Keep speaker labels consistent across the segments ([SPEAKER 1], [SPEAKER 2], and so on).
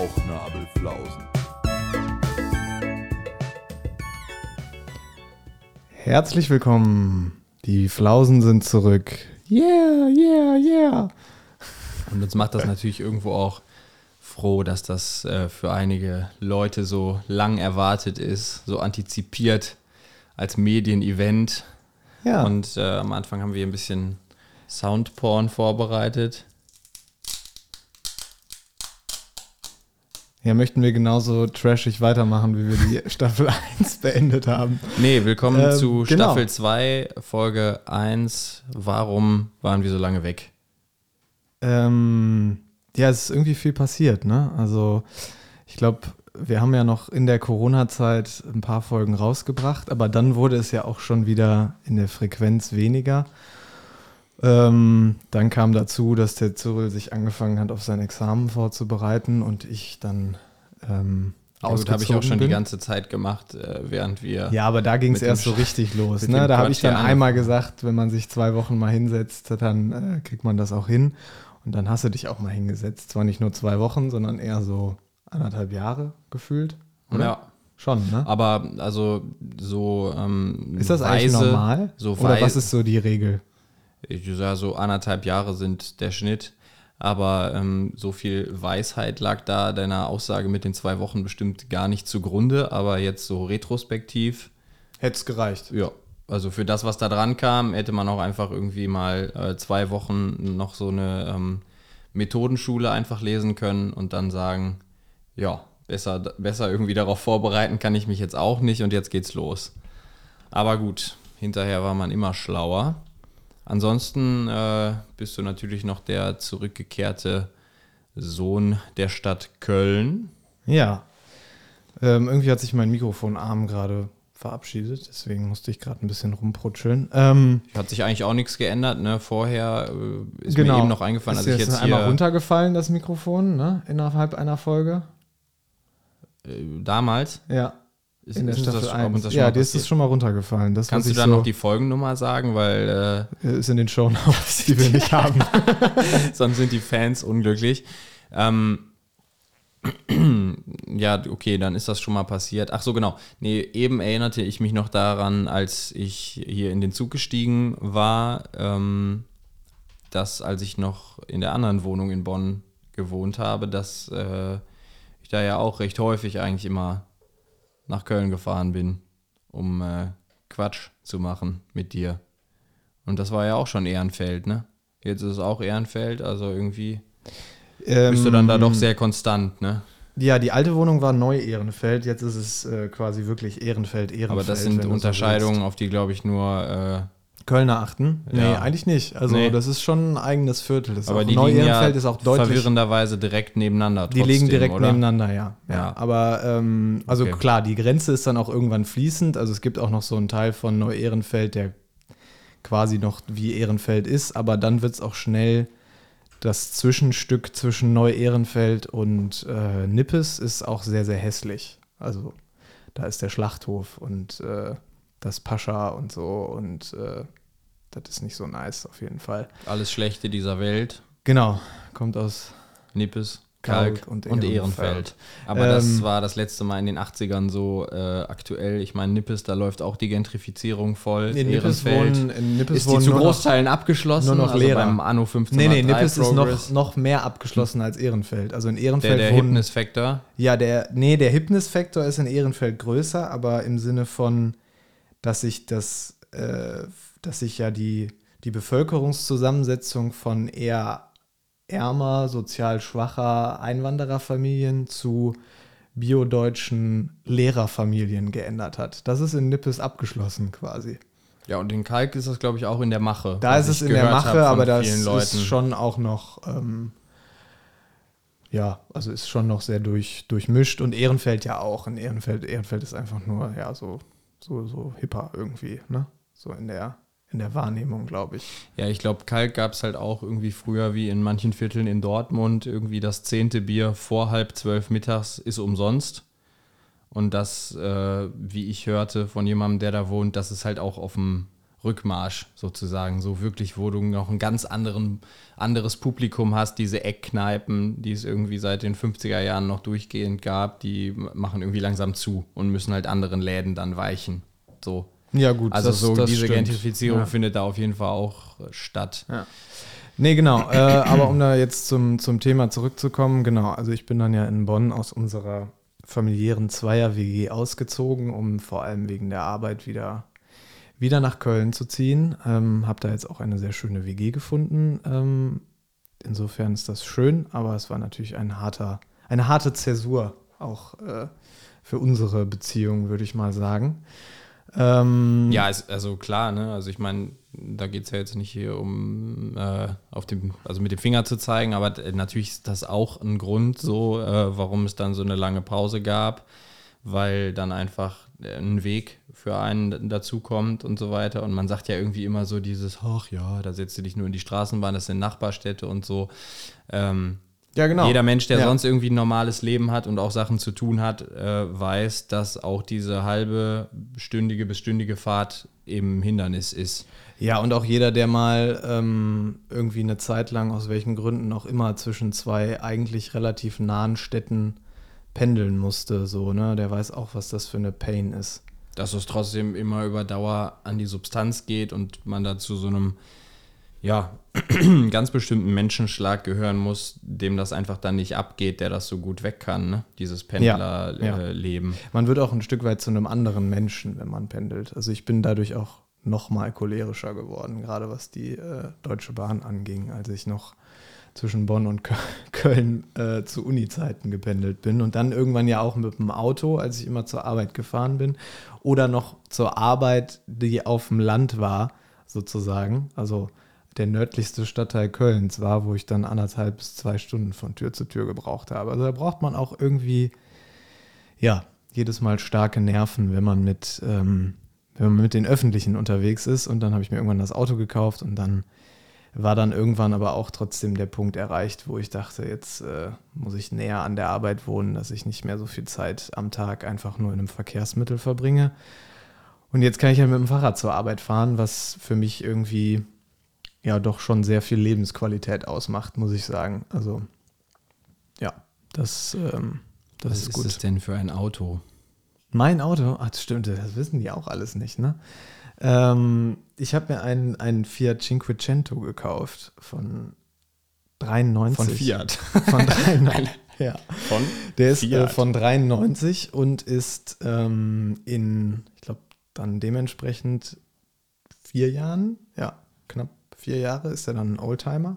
[SPEAKER 1] Bauchnabelflausen.
[SPEAKER 2] Herzlich willkommen. Die Flausen sind zurück. Yeah, yeah, yeah.
[SPEAKER 3] Und uns macht das natürlich irgendwo auch froh, dass das äh, für einige Leute so lang erwartet ist, so antizipiert als Medienevent.
[SPEAKER 2] Ja.
[SPEAKER 3] Und äh, am Anfang haben wir ein bisschen Soundporn vorbereitet.
[SPEAKER 2] Ja, möchten wir genauso trashig weitermachen, wie wir die Staffel 1 beendet haben.
[SPEAKER 3] Nee, willkommen
[SPEAKER 2] Ähm,
[SPEAKER 3] zu
[SPEAKER 2] genau.
[SPEAKER 3] Staffel 2, Folge 1. Warum waren wir so lange weg?
[SPEAKER 2] Ähm, ja, es ist irgendwie viel passiert, ne? Also, ich glaube, wir haben ja noch in der Corona-Zeit ein paar Folgen rausgebracht, aber dann wurde es ja auch schon wieder in der Frequenz weniger. Ähm, dann kam dazu, dass der Cyril sich angefangen hat, auf sein Examen vorzubereiten und ich dann ähm,
[SPEAKER 3] Ja, gut, habe ich auch schon die
[SPEAKER 2] bin.
[SPEAKER 3] ganze Zeit gemacht, äh, während wir.
[SPEAKER 2] Ja, aber da ging es erst so richtig los. Ne? Da habe ich dann einmal gesagt, wenn man sich zwei Wochen mal hinsetzt, dann äh, kriegt man das auch hin. Und dann hast du dich auch mal hingesetzt. Zwar nicht nur zwei Wochen, sondern eher so anderthalb Jahre gefühlt. Oder?
[SPEAKER 3] Ja.
[SPEAKER 2] Schon, ne?
[SPEAKER 3] Aber also so ähm,
[SPEAKER 2] ist das eigentlich
[SPEAKER 3] weise-
[SPEAKER 2] normal?
[SPEAKER 3] So
[SPEAKER 2] Oder was ist so die Regel?
[SPEAKER 3] Ich sage so anderthalb Jahre sind der Schnitt. Aber ähm, so viel Weisheit lag da deiner Aussage mit den zwei Wochen bestimmt gar nicht zugrunde. Aber jetzt so retrospektiv,
[SPEAKER 2] Hätte es gereicht.
[SPEAKER 3] ja, also für das, was da dran kam, hätte man auch einfach irgendwie mal äh, zwei Wochen noch so eine ähm, Methodenschule einfach lesen können und dann sagen, ja, besser, besser irgendwie darauf vorbereiten kann ich mich jetzt auch nicht und jetzt geht's los. Aber gut, hinterher war man immer schlauer. Ansonsten äh, bist du natürlich noch der zurückgekehrte Sohn der Stadt Köln.
[SPEAKER 2] Ja. Ähm, irgendwie hat sich mein Mikrofonarm gerade verabschiedet, deswegen musste ich gerade ein bisschen rumprutscheln. Ähm,
[SPEAKER 3] Hat sich eigentlich auch nichts geändert, ne? Vorher äh, ist
[SPEAKER 2] genau.
[SPEAKER 3] mir eben noch eingefallen,
[SPEAKER 2] ist
[SPEAKER 3] als ich
[SPEAKER 2] jetzt
[SPEAKER 3] jetzt
[SPEAKER 2] einmal
[SPEAKER 3] hier
[SPEAKER 2] runtergefallen, das Mikrofon, ne? Innerhalb einer Folge.
[SPEAKER 3] äh, damals
[SPEAKER 2] Ja.
[SPEAKER 3] Ist,
[SPEAKER 2] in der
[SPEAKER 3] ist uns
[SPEAKER 2] Staffel
[SPEAKER 3] das, ob uns
[SPEAKER 2] 1.
[SPEAKER 3] das schon
[SPEAKER 2] Ja,
[SPEAKER 3] mal
[SPEAKER 2] dir ist
[SPEAKER 3] passiert.
[SPEAKER 2] schon mal runtergefallen. Das,
[SPEAKER 3] Kannst du dann
[SPEAKER 2] so,
[SPEAKER 3] noch die Folgennummer sagen, weil
[SPEAKER 2] äh, ist in den Shownotes, die wir nicht haben.
[SPEAKER 3] äh, sonst sind die Fans unglücklich. Ähm, ja, okay, dann ist das schon mal passiert. Ach so, genau. Nee, eben erinnerte ich mich noch daran, als ich hier in den Zug gestiegen war, ähm, dass als ich noch in der anderen Wohnung in Bonn gewohnt habe, dass äh, ich da ja auch recht häufig eigentlich immer nach Köln gefahren bin, um äh, Quatsch zu machen mit dir. Und das war ja auch schon Ehrenfeld, ne? Jetzt ist es auch Ehrenfeld, also irgendwie bist du dann da doch sehr konstant, ne?
[SPEAKER 2] Ähm, Ja, die alte Wohnung war Neu-Ehrenfeld, jetzt ist es äh, quasi wirklich Ehrenfeld, Ehrenfeld.
[SPEAKER 3] Aber das sind
[SPEAKER 2] du so
[SPEAKER 3] Unterscheidungen, auf die, glaube ich, nur.
[SPEAKER 2] Kölner achten? Nee,
[SPEAKER 3] Ja.
[SPEAKER 2] eigentlich nicht. Also
[SPEAKER 3] Nee.
[SPEAKER 2] das ist schon ein eigenes Viertel. Das
[SPEAKER 3] aber die liegen ja
[SPEAKER 2] Neu-Ehrenfeld ist auch deutlich.
[SPEAKER 3] verwirrenderweise direkt nebeneinander.
[SPEAKER 2] Die liegen
[SPEAKER 3] trotzdem,
[SPEAKER 2] direkt
[SPEAKER 3] oder?
[SPEAKER 2] nebeneinander, ja. ja.
[SPEAKER 3] Ja.
[SPEAKER 2] Aber ähm, also
[SPEAKER 3] Okay.
[SPEAKER 2] klar, die Grenze ist dann auch irgendwann fließend. Also es gibt auch noch so einen Teil von Neu-Ehrenfeld, der quasi noch wie Ehrenfeld ist, aber dann wird es auch schnell das Zwischenstück zwischen Neu-Ehrenfeld und äh, Nippes ist auch sehr, sehr hässlich. Also da ist der Schlachthof und äh, das Pascha und so und äh, das ist nicht so nice auf jeden Fall.
[SPEAKER 3] Alles Schlechte dieser Welt.
[SPEAKER 2] Genau, kommt aus
[SPEAKER 3] Nippes,
[SPEAKER 2] Kalk und
[SPEAKER 3] und,
[SPEAKER 2] Ehrenfeld.
[SPEAKER 3] Ehrenfeld. Aber
[SPEAKER 2] Ähm,
[SPEAKER 3] das war das letzte Mal in den 80ern so äh, aktuell. Ich meine, Nippes, da läuft auch die Gentrifizierung voll.
[SPEAKER 2] In Nippes
[SPEAKER 3] Ehrenfeld
[SPEAKER 2] wohnen, in Nippes
[SPEAKER 3] ist die zu
[SPEAKER 2] nur noch-
[SPEAKER 3] Großteilen abgeschlossen.
[SPEAKER 2] nur noch
[SPEAKER 3] also
[SPEAKER 2] Lehrer.
[SPEAKER 3] beim Anno 15
[SPEAKER 2] Nee, nee, Nippes ist noch,
[SPEAKER 3] Progress.
[SPEAKER 2] noch mehr abgeschlossen als Ehrenfeld. Also in
[SPEAKER 3] der,
[SPEAKER 2] Ehrenfeld
[SPEAKER 3] der
[SPEAKER 2] wohnen.
[SPEAKER 3] Hypnis Factor.
[SPEAKER 2] Ja, der, nee, der Hypnis-Faktor ist in Ehrenfeld größer, aber im Sinne von, dass sich das, äh, dass sich ja die, die Bevölkerungszusammensetzung von eher ärmer, sozial schwacher Einwandererfamilien zu biodeutschen Lehrerfamilien geändert hat. Das ist in Nippes abgeschlossen quasi.
[SPEAKER 3] Ja, und in Kalk ist das, glaube ich, auch in der Mache.
[SPEAKER 2] Da ist es in der Mache, aber das
[SPEAKER 3] vielen
[SPEAKER 2] ist
[SPEAKER 3] Leuten.
[SPEAKER 2] schon auch noch, ähm, ja, also ist schon noch sehr durch, durchmischt und Ehrenfeld ja auch. In Ehrenfeld, Ehrenfeld ist einfach nur, ja, so, so, so hipper irgendwie, ne? So in der, in der Wahrnehmung, glaube ich.
[SPEAKER 3] Ja, ich glaube, Kalk gab es halt auch irgendwie früher wie in manchen Vierteln in Dortmund. Irgendwie das zehnte Bier vor halb zwölf mittags ist umsonst. Und das, äh, wie ich hörte von jemandem, der da wohnt, das ist halt auch auf dem Rückmarsch sozusagen. So wirklich, wo du noch ein ganz anderen, anderes Publikum hast, diese Eckkneipen, die es irgendwie seit den 50er Jahren noch durchgehend gab, die machen irgendwie langsam zu und müssen halt anderen Läden dann weichen. So.
[SPEAKER 2] Ja, gut.
[SPEAKER 3] Also
[SPEAKER 2] das-
[SPEAKER 3] so
[SPEAKER 2] das
[SPEAKER 3] diese
[SPEAKER 2] stimmt.
[SPEAKER 3] Gentrifizierung
[SPEAKER 2] Ja.
[SPEAKER 3] findet da auf jeden Fall auch äh, statt.
[SPEAKER 2] Ja. Nee, genau. Äh, aber um da jetzt zum, zum Thema zurückzukommen, genau. Also ich bin dann ja in Bonn aus unserer familiären Zweier-WG ausgezogen, um vor allem wegen der Arbeit wieder, wieder nach Köln zu ziehen. Ähm, habe da jetzt auch eine sehr schöne WG gefunden. Ähm, insofern ist das schön, aber es war natürlich ein harter, eine harte Zäsur auch äh, für unsere Beziehung, würde ich mal sagen. Ähm,
[SPEAKER 3] Ja, es, also klar, ne? Also ich meine, da geht es ja jetzt nicht hier um äh, auf dem, also mit dem Finger zu zeigen, aber natürlich ist das auch ein Grund so, äh, warum es dann so eine lange Pause gab, weil dann einfach äh, ein Weg für einen dazu kommt und so weiter. Und man sagt ja irgendwie immer so dieses, ach ja, da setzt du dich nur in die Straßenbahn, das sind Nachbarstädte und so. Ähm,
[SPEAKER 2] ja, genau.
[SPEAKER 3] jeder Mensch, der
[SPEAKER 2] Ja.
[SPEAKER 3] sonst irgendwie ein normales Leben hat und auch Sachen zu tun hat, äh, weiß, dass auch diese halbe stündige bis stündige Fahrt eben Hindernis ist.
[SPEAKER 2] Ja, und auch jeder, der mal ähm, irgendwie eine Zeit lang, aus welchen Gründen auch immer, zwischen zwei eigentlich relativ nahen Städten pendeln musste, so, ne, der weiß auch, was das für eine Pain ist.
[SPEAKER 3] Dass es trotzdem immer über Dauer an die Substanz geht und man da zu so einem, ja, ganz bestimmten Menschenschlag gehören muss, dem das einfach dann nicht abgeht, der das so gut weg kann, ne? dieses
[SPEAKER 2] ja.
[SPEAKER 3] Pendlerleben.
[SPEAKER 2] Man wird auch ein Stück weit zu einem anderen Menschen, wenn man pendelt. Also ich bin dadurch auch noch mal cholerischer geworden, gerade was die äh, Deutsche Bahn anging, als ich noch zwischen Bonn und Kö- Köln äh, zu Uni-Zeiten gependelt bin und dann irgendwann ja auch mit dem Auto, als ich immer zur Arbeit gefahren bin oder noch zur Arbeit, die auf dem Land war, sozusagen. Also der nördlichste Stadtteil Kölns war, wo ich dann anderthalb bis zwei Stunden von Tür zu Tür gebraucht habe. Also da braucht man auch irgendwie ja, jedes Mal starke Nerven, wenn man mit, ähm, wenn man mit den Öffentlichen unterwegs ist. Und dann habe ich mir irgendwann das Auto gekauft und dann war dann irgendwann aber auch trotzdem der Punkt erreicht, wo ich dachte, jetzt äh, muss ich näher an der Arbeit wohnen, dass ich nicht mehr so viel Zeit am Tag einfach nur in einem Verkehrsmittel verbringe. Und jetzt kann ich ja mit dem Fahrrad zur Arbeit fahren, was für mich irgendwie ja doch schon sehr viel Lebensqualität ausmacht, muss ich sagen. Also ja, das, ähm, das
[SPEAKER 3] Was
[SPEAKER 2] ist
[SPEAKER 3] ist
[SPEAKER 2] gut.
[SPEAKER 3] das denn für ein Auto?
[SPEAKER 2] Mein Auto? Ach, das stimmt, das wissen die auch alles nicht, ne? Ähm, ich habe mir einen, einen Fiat Cinquecento gekauft von 93.
[SPEAKER 3] Von Fiat.
[SPEAKER 2] Von 93. ja.
[SPEAKER 3] Von?
[SPEAKER 2] Der ist äh, von 93 und ist ähm, in, ich glaube, dann dementsprechend vier Jahren, ja, knapp vier Jahre ist er dann ein Oldtimer.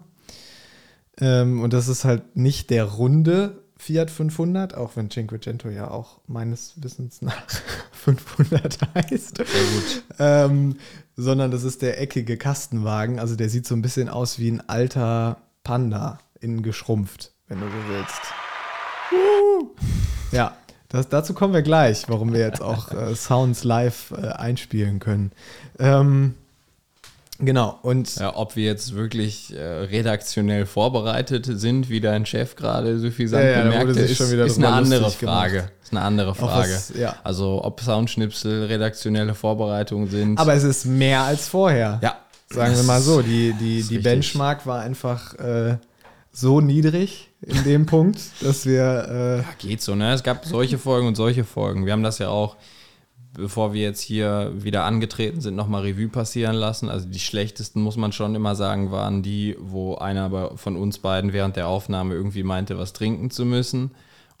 [SPEAKER 2] Ähm, und das ist halt nicht der runde Fiat 500, auch wenn Cinquecento ja auch meines Wissens nach 500 heißt.
[SPEAKER 3] Sehr gut.
[SPEAKER 2] Ähm, sondern das ist der eckige Kastenwagen. Also der sieht so ein bisschen aus wie ein alter Panda in geschrumpft, wenn du so willst. Uh. Ja, das, dazu kommen wir gleich, warum wir jetzt auch äh, Sounds live äh, einspielen können. Ähm, genau, und
[SPEAKER 3] Ja, ob wir jetzt wirklich äh, redaktionell vorbereitet sind, wie dein Chef gerade suffisant
[SPEAKER 2] Ja, ja, da
[SPEAKER 3] bemerkte, ist,
[SPEAKER 2] schon wieder
[SPEAKER 3] ist eine andere Frage.
[SPEAKER 2] gemacht.
[SPEAKER 3] Ist eine andere Frage.
[SPEAKER 2] was- ja.
[SPEAKER 3] Also ob Soundschnipsel redaktionelle Vorbereitungen sind.
[SPEAKER 2] aber es ist mehr als vorher.
[SPEAKER 3] ja,
[SPEAKER 2] Sagen wir mal so, die, die, die. Benchmark war einfach äh, so niedrig in dem Punkt, dass wir äh,
[SPEAKER 3] geht so, ne? Es gab solche Folgen und solche Folgen. Wir haben das ja auch, bevor wir jetzt hier wieder angetreten sind, nochmal Revue passieren lassen. Also die schlechtesten, muss man schon immer sagen, waren die, wo einer von uns beiden während der Aufnahme irgendwie meinte, was trinken zu müssen.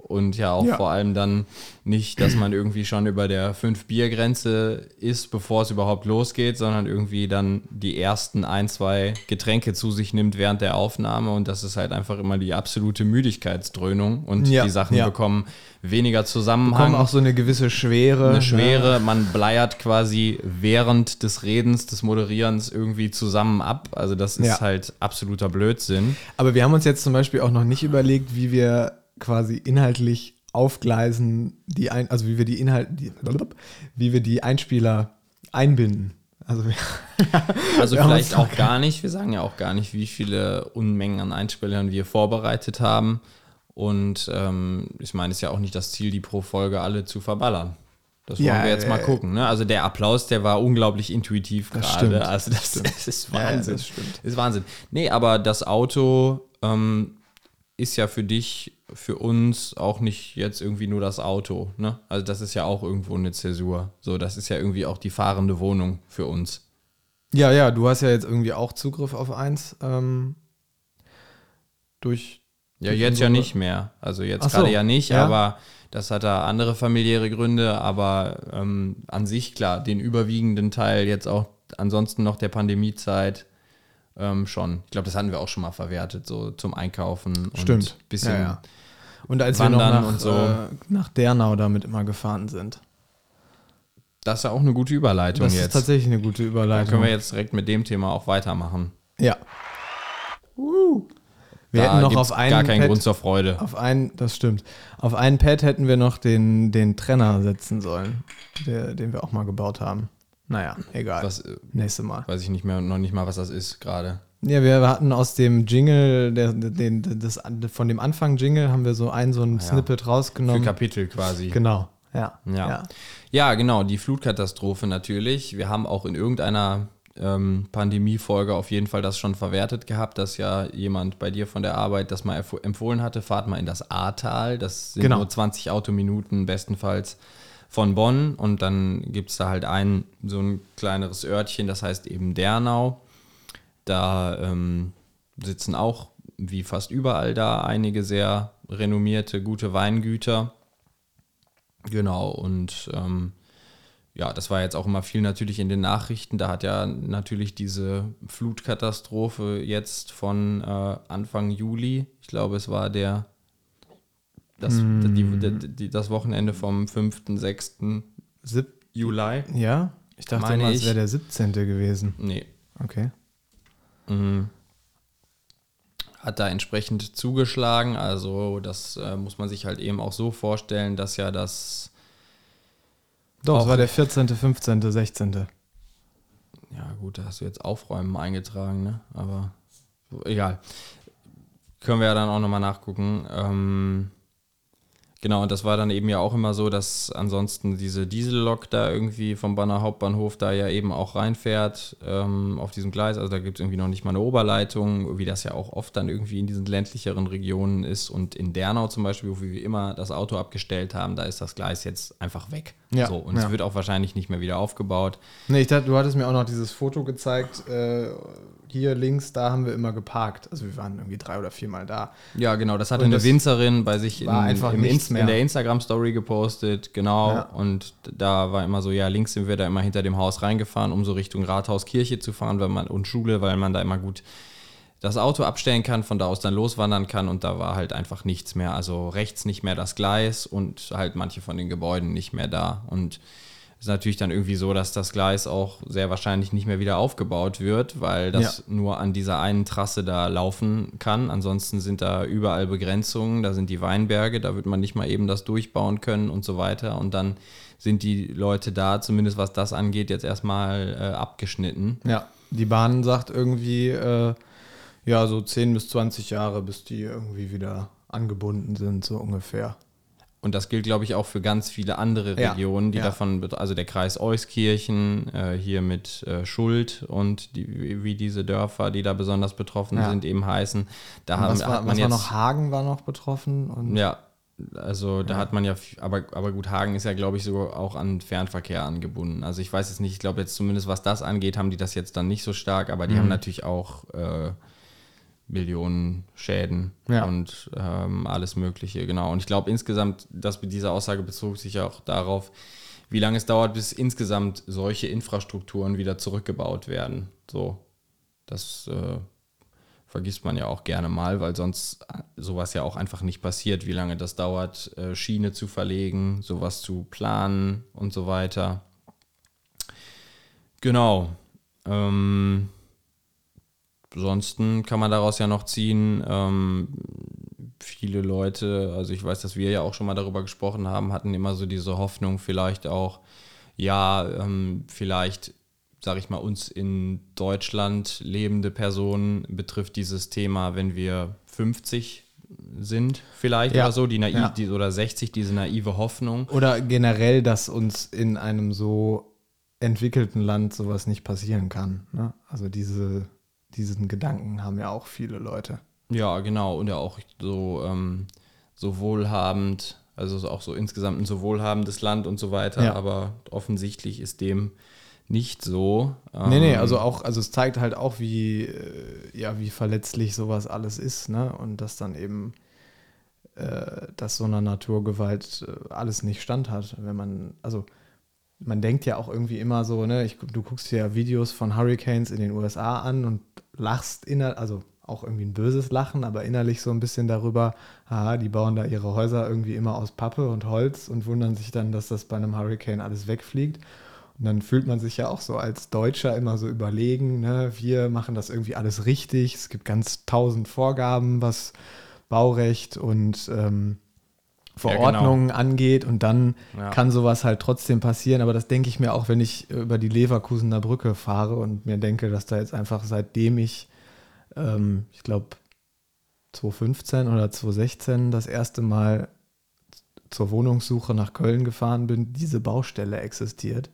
[SPEAKER 3] Und ja auch
[SPEAKER 2] Ja.
[SPEAKER 3] vor allem dann nicht, dass man irgendwie schon über der Fünf-Bier-Grenze ist, bevor es überhaupt losgeht, sondern irgendwie dann die ersten ein, zwei Getränke zu sich nimmt während der Aufnahme. Und das ist halt einfach immer die absolute Müdigkeitsdröhnung. Und
[SPEAKER 2] Ja,
[SPEAKER 3] die Sachen
[SPEAKER 2] ja.
[SPEAKER 3] bekommen weniger Zusammenhang.
[SPEAKER 2] bekommen auch so eine gewisse Schwere.
[SPEAKER 3] eine
[SPEAKER 2] ne?
[SPEAKER 3] Schwere, man bleiert quasi während des Redens, des Moderierens irgendwie zusammen ab. Also das ist halt absoluter Blödsinn.
[SPEAKER 2] Aber wir haben uns jetzt zum Beispiel auch noch nicht überlegt, wie wir quasi inhaltlich aufgleisen, die ein, also wie wir die Inhalte, wie wir die Einspieler einbinden. Also wir,
[SPEAKER 3] Also vielleicht auch gar nicht. Wir sagen ja auch gar nicht, wie viele Unmengen an Einspielern wir vorbereitet haben. Und ähm, ich meine, es ist ja auch nicht das Ziel, die pro Folge alle zu verballern. Das wollen
[SPEAKER 2] Ja,
[SPEAKER 3] wir jetzt mal
[SPEAKER 2] äh,
[SPEAKER 3] gucken. Ne? Also der Applaus, der war unglaublich intuitiv
[SPEAKER 2] Das
[SPEAKER 3] gerade.
[SPEAKER 2] stimmt,
[SPEAKER 3] Also das, das ist
[SPEAKER 2] Ja, ja,
[SPEAKER 3] Wahnsinn.
[SPEAKER 2] das stimmt.
[SPEAKER 3] ist Wahnsinn. Nee, aber das Auto ähm, ist ja für dich, für uns auch nicht jetzt irgendwie nur das Auto. Ne? Also das ist ja auch irgendwo eine Zäsur. So, das ist ja irgendwie auch die fahrende Wohnung für uns.
[SPEAKER 2] Ja, ja, du hast ja jetzt irgendwie auch Zugriff auf eins. Ähm, durch.
[SPEAKER 3] Ja,
[SPEAKER 2] durch
[SPEAKER 3] jetzt ja nicht mehr. Also jetzt
[SPEAKER 2] so,
[SPEAKER 3] gerade ja nicht,
[SPEAKER 2] ja.
[SPEAKER 3] aber das hat da andere familiäre Gründe. Aber ähm, an sich klar, den überwiegenden Teil jetzt auch ansonsten noch der Pandemiezeit ähm, schon. Ich glaube, das hatten wir auch schon mal verwertet, so zum Einkaufen. Und
[SPEAKER 2] Stimmt.
[SPEAKER 3] Bisschen,
[SPEAKER 2] ja, ja. Und als wir noch
[SPEAKER 3] Wandern
[SPEAKER 2] nach,
[SPEAKER 3] so.
[SPEAKER 2] äh, nach Dernau damit immer gefahren sind.
[SPEAKER 3] Das ist ja auch eine gute Überleitung
[SPEAKER 2] Das
[SPEAKER 3] jetzt.
[SPEAKER 2] ist tatsächlich eine gute
[SPEAKER 3] da
[SPEAKER 2] Überleitung.
[SPEAKER 3] können wir jetzt direkt mit dem Thema auch weitermachen.
[SPEAKER 2] Ja. Wir
[SPEAKER 3] da
[SPEAKER 2] hätten noch auf einen
[SPEAKER 3] gar keinen
[SPEAKER 2] Pad,
[SPEAKER 3] Grund zur Freude.
[SPEAKER 2] auf einen, das stimmt. Auf einen Pad hätten wir noch den, den Trenner setzen sollen, der, den wir auch mal gebaut haben. Naja, egal.
[SPEAKER 3] Das äh,
[SPEAKER 2] Nächste Mal.
[SPEAKER 3] weiß ich nicht mehr, noch nicht mal, was das ist gerade.
[SPEAKER 2] Ja, wir hatten aus dem Jingle, der, den, das, von dem Anfang-Jingle haben wir so ein, so ein
[SPEAKER 3] Ah ja.
[SPEAKER 2] Snippet
[SPEAKER 3] Für
[SPEAKER 2] rausgenommen.
[SPEAKER 3] Kapitel quasi.
[SPEAKER 2] Genau, ja.
[SPEAKER 3] Ja.
[SPEAKER 2] ja.
[SPEAKER 3] Ja, genau, die Flutkatastrophe natürlich. Wir haben auch in irgendeiner ähm, Pandemiefolge auf jeden Fall das schon verwertet gehabt, dass ja jemand bei dir von der Arbeit das mal empf- empfohlen hatte, fahrt mal in das Ahrtal. Das sind
[SPEAKER 2] Genau.
[SPEAKER 3] nur 20 Autominuten bestenfalls von Bonn. Und dann gibt es da halt ein so ein kleineres Örtchen, das heißt eben Dernau. Da ähm, sitzen auch, wie fast überall da, einige sehr renommierte, gute Weingüter. Genau, und ähm, ja, das war jetzt auch immer viel natürlich in den Nachrichten. Da hat ja natürlich diese Flutkatastrophe jetzt von äh, Anfang Juli, ich glaube, es war der das, die, die, die, das Wochenende vom 5., 6.
[SPEAKER 2] Sieb
[SPEAKER 3] Juli.
[SPEAKER 2] ja? Ich dachte
[SPEAKER 3] Meine
[SPEAKER 2] immer, es wäre der 17. gewesen.
[SPEAKER 3] Nee.
[SPEAKER 2] Okay.
[SPEAKER 3] Mhm. Hat da entsprechend zugeschlagen. Also, das äh, muss man sich halt eben auch so vorstellen, dass ja das
[SPEAKER 2] Doch, es war der 14., 15., 16.
[SPEAKER 3] Ja, gut, da hast du jetzt Aufräumen eingetragen, ne? Aber egal. Können wir ja dann auch nochmal nachgucken. Ähm, genau, und das war dann eben ja auch immer so, dass ansonsten diese Diesellok da irgendwie vom Banner Hauptbahnhof da ja eben auch reinfährt ähm, auf diesem Gleis. Also da gibt es irgendwie noch nicht mal eine Oberleitung, wie das ja auch oft dann irgendwie in diesen ländlicheren Regionen ist. Und in Dernau zum Beispiel, wo wir immer das Auto abgestellt haben, da ist das Gleis jetzt einfach weg.
[SPEAKER 2] Ja,
[SPEAKER 3] so, und
[SPEAKER 2] ja.
[SPEAKER 3] es wird auch wahrscheinlich nicht mehr wieder aufgebaut.
[SPEAKER 2] Nee, ich dachte, du hattest mir auch noch dieses Foto gezeigt. Äh, hier links, da haben wir immer geparkt. Also wir waren irgendwie drei oder viermal da.
[SPEAKER 3] Ja, genau, das hatte
[SPEAKER 2] Und
[SPEAKER 3] eine
[SPEAKER 2] das
[SPEAKER 3] Winzerin bei sich in,
[SPEAKER 2] mehr.
[SPEAKER 3] in der Instagram-Story gepostet, genau.
[SPEAKER 2] Ja.
[SPEAKER 3] Und da war immer so, ja, links sind wir da immer hinter dem Haus reingefahren, um so Richtung Rathaus, Kirche zu fahren weil man, und Schule, weil man da immer gut das Auto abstellen kann, von da aus dann loswandern kann und da war halt einfach nichts mehr. Also rechts nicht mehr das Gleis und halt manche von den Gebäuden nicht mehr da. Und ist natürlich dann irgendwie so, dass das Gleis auch sehr wahrscheinlich nicht mehr wieder aufgebaut wird, weil das nur an dieser einen Trasse da laufen kann. Ansonsten sind da überall Begrenzungen, da sind die Weinberge, da wird man nicht mal eben das durchbauen können und so weiter. Und dann sind die Leute da, zumindest was das angeht, jetzt erstmal äh, abgeschnitten.
[SPEAKER 2] Ja, die Bahn sagt irgendwie, äh, ja, so 10 bis 20 Jahre, bis die irgendwie wieder angebunden sind, so ungefähr.
[SPEAKER 3] Und das gilt, glaube ich, auch für ganz viele andere
[SPEAKER 2] Ja,
[SPEAKER 3] Regionen, die
[SPEAKER 2] ja.
[SPEAKER 3] davon, also der Kreis Euskirchen, äh, hier mit äh, Schuld und die, wie- diese Dörfer, die da besonders betroffen
[SPEAKER 2] Ja.
[SPEAKER 3] sind, eben heißen. Da haben,
[SPEAKER 2] was war,
[SPEAKER 3] hat man jetzt,
[SPEAKER 2] noch? Hagen war noch betroffen.
[SPEAKER 3] Ja, also da hat man ja, aber, aber gut, Hagen ist ja, glaube ich, sogar auch an Fernverkehr angebunden. Also ich weiß jetzt nicht, ich glaube jetzt zumindest, was das angeht, haben die das jetzt dann nicht so stark, aber
[SPEAKER 2] Mhm.
[SPEAKER 3] die haben natürlich auch äh, Millionen Schäden
[SPEAKER 2] Ja.
[SPEAKER 3] und ähm, alles Mögliche, genau. Und ich glaube insgesamt, dass diese Aussage bezog sich auch darauf, wie lange es dauert, bis insgesamt solche Infrastrukturen wieder zurückgebaut werden. So, das äh, vergisst man ja auch gerne mal, weil sonst äh, sowas ja auch einfach nicht passiert, wie lange das dauert, äh, Schiene zu verlegen, sowas zu planen und so weiter. Genau. Ähm, ansonsten kann man daraus ja noch ziehen, ähm, viele Leute, also ich weiß, dass wir ja auch schon mal darüber gesprochen haben, hatten immer so diese Hoffnung, vielleicht auch, ja, ähm, vielleicht, sage ich mal, uns in Deutschland lebende Personen betrifft dieses Thema, wenn wir 50 sind, vielleicht
[SPEAKER 2] Ja.
[SPEAKER 3] oder so, die naiv,
[SPEAKER 2] Ja.
[SPEAKER 3] die, oder 60, diese naive Hoffnung.
[SPEAKER 2] Oder generell, dass uns in einem so entwickelten Land sowas nicht passieren kann. Ne? Also diese, diesen Gedanken haben ja auch viele Leute.
[SPEAKER 3] Ja, genau. Und ja auch so, ähm, so wohlhabend, also so auch so insgesamt ein so wohlhabendes Land und so weiter.
[SPEAKER 2] Ja.
[SPEAKER 3] Aber offensichtlich ist dem nicht so.
[SPEAKER 2] Nee, nee,
[SPEAKER 3] Ähm,
[SPEAKER 2] also auch, also es zeigt halt auch, wie, äh, ja, wie verletzlich sowas alles ist, ne? Und dass dann eben, äh, dass so einer Naturgewalt äh, alles nicht standhat. Wenn man, also man denkt ja auch irgendwie immer so, ne, ich, du guckst dir ja Videos von Hurricanes in den USA an und lachst inner, also auch irgendwie ein böses Lachen, aber innerlich so ein bisschen darüber, haha, die bauen da ihre Häuser irgendwie immer aus Pappe und Holz und wundern sich dann, dass das bei einem Hurricane alles wegfliegt. Und dann fühlt man sich ja auch so als Deutscher immer so überlegen, ne? wir machen das irgendwie alles richtig. Es gibt ganz tausend Vorgaben, was Baurecht und ähm, Verordnungen angeht. Und dann
[SPEAKER 3] Ja.
[SPEAKER 2] kann sowas halt trotzdem passieren. Aber das denke ich mir auch, wenn ich über die Leverkusener Brücke fahre und mir denke, dass da jetzt einfach seitdem ich, ähm, ich glaube, 2015 oder 2016 das erste Mal zur Wohnungssuche nach Köln gefahren bin, diese Baustelle existiert.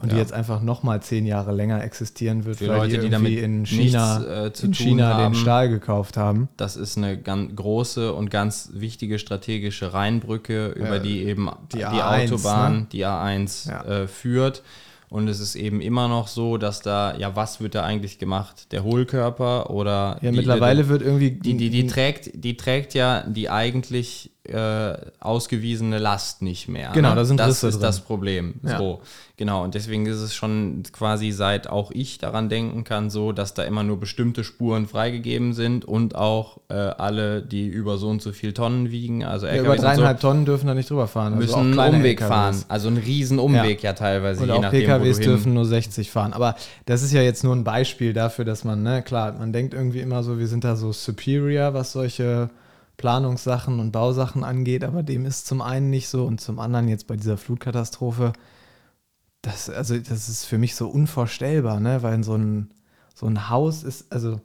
[SPEAKER 2] Und die
[SPEAKER 3] Ja.
[SPEAKER 2] jetzt einfach nochmal zehn Jahre länger existieren wird,
[SPEAKER 3] Für
[SPEAKER 2] weil
[SPEAKER 3] Leute,
[SPEAKER 2] die
[SPEAKER 3] die damit
[SPEAKER 2] in China,
[SPEAKER 3] nichts, äh, zu
[SPEAKER 2] in China
[SPEAKER 3] haben.
[SPEAKER 2] den Stahl gekauft haben.
[SPEAKER 3] Das ist eine ganz große und ganz wichtige strategische Rheinbrücke, über
[SPEAKER 2] Äh,
[SPEAKER 3] die eben
[SPEAKER 2] die
[SPEAKER 3] die,
[SPEAKER 2] A1,
[SPEAKER 3] Autobahn,
[SPEAKER 2] ne?
[SPEAKER 3] die A1
[SPEAKER 2] Ja.
[SPEAKER 3] äh, führt. Und es ist eben immer noch so, dass da, ja, was wird da eigentlich gemacht? Der Hohlkörper oder
[SPEAKER 2] Ja,
[SPEAKER 3] die,
[SPEAKER 2] mittlerweile wird irgendwie
[SPEAKER 3] die, die, die, trägt, die trägt ja die eigentlich äh, ausgewiesene Last nicht mehr.
[SPEAKER 2] Genau,
[SPEAKER 3] ne?
[SPEAKER 2] da sind
[SPEAKER 3] Das
[SPEAKER 2] Risse
[SPEAKER 3] ist
[SPEAKER 2] drin.
[SPEAKER 3] das Problem.
[SPEAKER 2] Ja.
[SPEAKER 3] So, genau. Und deswegen ist es schon quasi seit auch ich daran denken kann, so, dass da immer nur bestimmte Spuren freigegeben sind und auch äh, alle, die über so und so viel Tonnen wiegen, also
[SPEAKER 2] ja, über
[SPEAKER 3] und so,
[SPEAKER 2] dreieinhalb Tonnen dürfen da nicht drüber fahren. also
[SPEAKER 3] müssen einen Umweg
[SPEAKER 2] LKWs.
[SPEAKER 3] fahren. Also einen riesen Umweg ja, teilweise,
[SPEAKER 2] Und
[SPEAKER 3] je
[SPEAKER 2] auch
[SPEAKER 3] nachdem,
[SPEAKER 2] PKWs dürfen nur 60 fahren. Aber das ist ja jetzt nur ein Beispiel dafür, dass man, ne, klar, man denkt irgendwie immer so, wir sind da so superior, was solche Planungssachen und Bausachen angeht, aber dem ist zum einen nicht so und zum anderen jetzt bei dieser Flutkatastrophe, das, also das ist für mich so unvorstellbar, ne, weil so ein, so ein Haus ist, also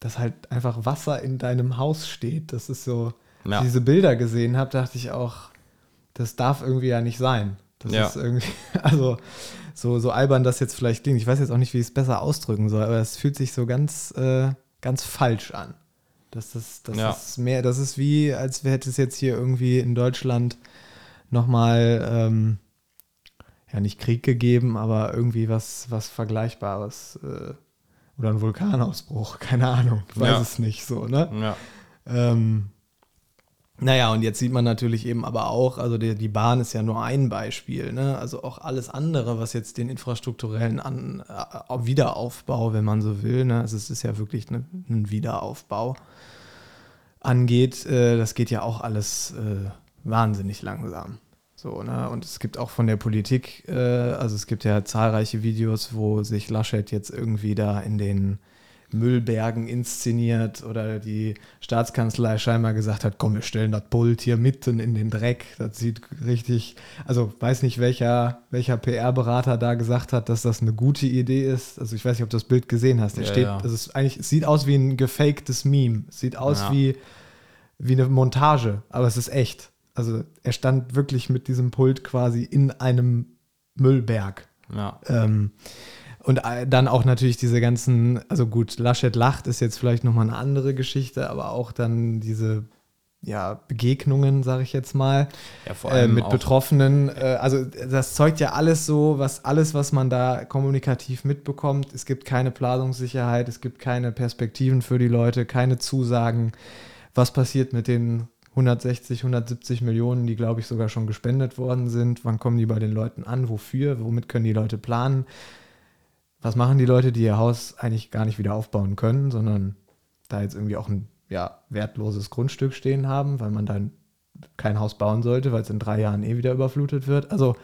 [SPEAKER 2] dass halt einfach Wasser in deinem Haus steht, das ist so, als
[SPEAKER 3] Ja.
[SPEAKER 2] ich diese Bilder gesehen habe, dachte ich auch, das darf irgendwie ja nicht sein. Das
[SPEAKER 3] Ja.
[SPEAKER 2] ist irgendwie, also so, so albern das jetzt vielleicht klingt. Ich weiß jetzt auch nicht, wie ich es besser ausdrücken soll, aber es fühlt sich so ganz, äh, ganz falsch an. Das ist, das
[SPEAKER 3] Ja.
[SPEAKER 2] ist mehr, das ist wie, als hätte es jetzt hier irgendwie in Deutschland nochmal, ähm, ja, nicht Krieg gegeben, aber irgendwie was, was Vergleichbares. Äh, oder ein Vulkanausbruch, keine Ahnung, ich weiß
[SPEAKER 3] Ja.
[SPEAKER 2] es nicht so, ne?
[SPEAKER 3] Ja.
[SPEAKER 2] Ähm, naja, und jetzt sieht man natürlich eben aber auch, also die, die Bahn ist ja nur ein Beispiel, ne? Also auch alles andere, was jetzt den infrastrukturellen An äh, Wiederaufbau, wenn man so will, ne? Also es ist ja wirklich ne, ein Wiederaufbau angeht, äh, das geht ja auch alles äh, wahnsinnig langsam. So, ne? Und es gibt auch von der Politik, äh, also es gibt ja zahlreiche Videos, wo sich Laschet jetzt irgendwie da in den Müllbergen inszeniert oder die Staatskanzlei scheinbar gesagt hat, komm, wir stellen das Pult hier mitten in den Dreck. Das sieht richtig, also weiß nicht, welcher, welcher PR-Berater da gesagt hat, dass das eine gute Idee ist. Also ich weiß nicht, ob du das Bild gesehen hast.
[SPEAKER 3] Ja,
[SPEAKER 2] steht,
[SPEAKER 3] ja.
[SPEAKER 2] also es ist eigentlich, es sieht aus wie ein gefaktes Meme. Es sieht aus
[SPEAKER 3] Ja.
[SPEAKER 2] wie, wie eine Montage, aber es ist echt. Also er stand wirklich mit diesem Pult quasi in einem Müllberg.
[SPEAKER 3] Ja.
[SPEAKER 2] Ähm, und äh, dann auch natürlich diese ganzen, also gut, Laschet lacht ist jetzt vielleicht nochmal eine andere Geschichte, aber auch dann diese ja, Begegnungen, sage ich jetzt mal,
[SPEAKER 3] ja,
[SPEAKER 2] äh, mit Betroffenen. Äh, also das zeugt ja alles so, was alles, was man da kommunikativ mitbekommt. Es gibt keine Planungssicherheit, es gibt keine Perspektiven für die Leute, keine Zusagen. Was passiert mit den 160, 170 Millionen, die, glaube ich, sogar schon gespendet worden sind? Wann kommen die bei den Leuten an? Wofür? Womit können die Leute planen? Was machen die Leute, die ihr Haus eigentlich gar nicht wieder aufbauen können, sondern da jetzt irgendwie auch ein ja, wertloses Grundstück stehen haben, weil man dann kein Haus bauen sollte, weil es in drei Jahren eh wieder überflutet wird. Also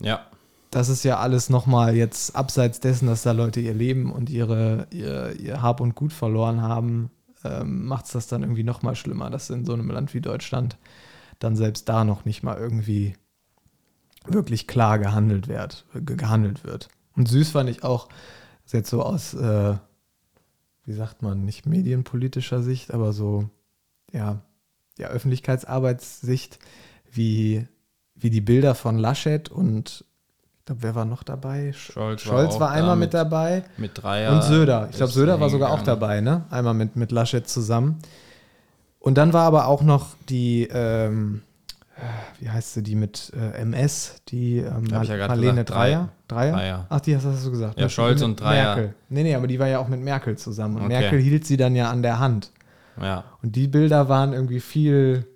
[SPEAKER 3] Ja.
[SPEAKER 2] das ist ja alles nochmal jetzt abseits dessen, dass da Leute ihr Leben und ihre, ihr, ihr Hab und Gut verloren haben, ähm, macht es das dann irgendwie nochmal schlimmer, dass in so einem Land wie Deutschland dann selbst da noch nicht mal irgendwie wirklich klar gehandelt wird. ge- Gehandelt wird. Und süß fand ich auch, das ist jetzt so aus, äh, wie sagt man, nicht medienpolitischer Sicht, aber so ja, ja, Öffentlichkeitsarbeitssicht, wie, wie die Bilder von Laschet und ich glaube, wer war noch dabei?
[SPEAKER 3] Scholz,
[SPEAKER 2] Scholz war,
[SPEAKER 3] war,
[SPEAKER 2] einmal
[SPEAKER 3] da
[SPEAKER 2] mit dabei.
[SPEAKER 3] Mit Dreier.
[SPEAKER 2] Und Söder. Ich glaube, Söder war sogar auch dabei, ne? Einmal mit, mit Laschet zusammen. Und dann war aber auch noch die, ähm, wie heißt sie, die mit äh, MS, die ähm,
[SPEAKER 3] Hab ja
[SPEAKER 2] Marlene
[SPEAKER 3] gesagt,
[SPEAKER 2] Dreier. Dreier?
[SPEAKER 3] Dreier.
[SPEAKER 2] Ach, die hast, hast du gesagt.
[SPEAKER 3] Ja, Scholz und Dreier.
[SPEAKER 2] Merkel. Nee, nee, aber die war ja auch mit Merkel zusammen. Und
[SPEAKER 3] Okay.
[SPEAKER 2] Merkel hielt sie dann ja an der Hand.
[SPEAKER 3] Ja.
[SPEAKER 2] Und die Bilder waren irgendwie viel,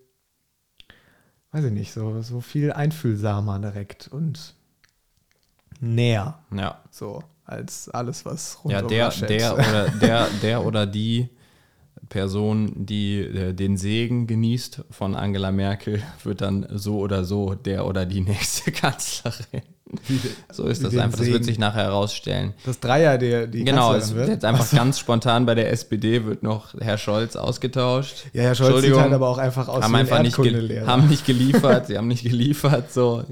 [SPEAKER 2] weiß ich nicht, so, so viel einfühlsamer direkt und näher,
[SPEAKER 3] Ja.
[SPEAKER 2] so, als alles, was rund
[SPEAKER 3] Ja, der, der, oder, der, der oder die Person, die äh, den Segen genießt von Angela Merkel, wird dann so oder so der oder die nächste Kanzlerin. So ist das einfach. Das wird
[SPEAKER 2] Segen.
[SPEAKER 3] sich nachher herausstellen.
[SPEAKER 2] Das Dreier, der die
[SPEAKER 3] Genau, es
[SPEAKER 2] wird.
[SPEAKER 3] jetzt einfach ganz spontan bei der SPD wird noch Herr Scholz ausgetauscht.
[SPEAKER 2] Ja, Herr Scholz sieht halt aber auch einfach aus
[SPEAKER 3] haben einfach nicht, haben nicht geliefert, sie haben nicht geliefert. So.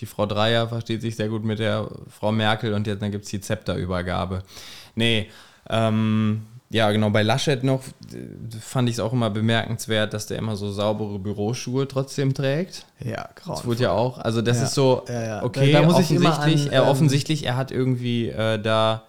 [SPEAKER 3] Die Frau Dreier versteht sich sehr gut mit der Frau Merkel und jetzt, dann gibt es die Zepterübergabe. Nee, ähm, ja, genau, bei Laschet noch äh, fand ich es auch immer bemerkenswert, dass der immer so saubere Büroschuhe trotzdem trägt.
[SPEAKER 2] ja,
[SPEAKER 3] Das
[SPEAKER 2] grauenvoll.
[SPEAKER 3] wurde ja auch, also das
[SPEAKER 2] Ja.
[SPEAKER 3] ist so,
[SPEAKER 2] Ja, ja.
[SPEAKER 3] okay,
[SPEAKER 2] Da- da muss ich immer
[SPEAKER 3] offensichtlich,
[SPEAKER 2] an,
[SPEAKER 3] er,
[SPEAKER 2] ähm,
[SPEAKER 3] offensichtlich, er hat irgendwie äh, da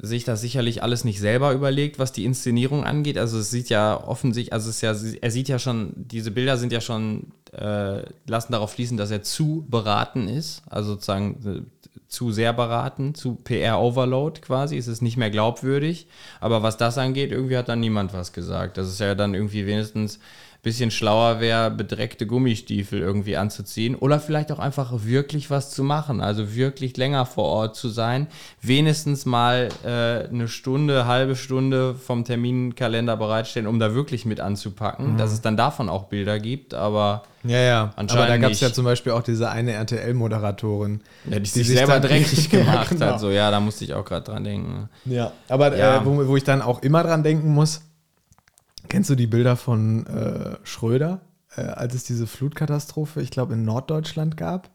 [SPEAKER 3] sich das sicherlich alles nicht selber überlegt, was die Inszenierung angeht. Also es sieht ja offensichtlich, also es ja, er sieht ja schon, diese Bilder sind ja schon, äh, lassen darauf schließen, dass er zu beraten ist, also sozusagen äh, zu sehr beraten, zu PR-Overload quasi, es ist nicht mehr glaubwürdig. Aber was das angeht, irgendwie hat dann niemand was gesagt. Das ist ja dann irgendwie wenigstens bisschen schlauer wäre, bedreckte Gummistiefel irgendwie anzuziehen oder vielleicht auch einfach wirklich was zu machen, also wirklich länger vor Ort zu sein, wenigstens mal äh, eine Stunde, halbe Stunde vom Terminkalender bereitstellen, um da wirklich mit anzupacken, dass es dann davon auch Bilder gibt, aber
[SPEAKER 2] Ja, ja.
[SPEAKER 3] Anscheinend
[SPEAKER 2] aber da gab es ja zum Beispiel auch diese eine RTL-Moderatorin.
[SPEAKER 3] ja, die,
[SPEAKER 2] Die
[SPEAKER 3] sich selber dreckig
[SPEAKER 2] Ja,
[SPEAKER 3] gemacht
[SPEAKER 2] genau.
[SPEAKER 3] hat, so ja, da musste ich auch gerade dran denken.
[SPEAKER 2] Ja. Aber
[SPEAKER 3] Ja.
[SPEAKER 2] Äh, wo, wo ich dann auch immer dran denken muss, kennst du die Bilder von äh, Schröder, äh, als es diese Flutkatastrophe, ich glaube, in Norddeutschland gab?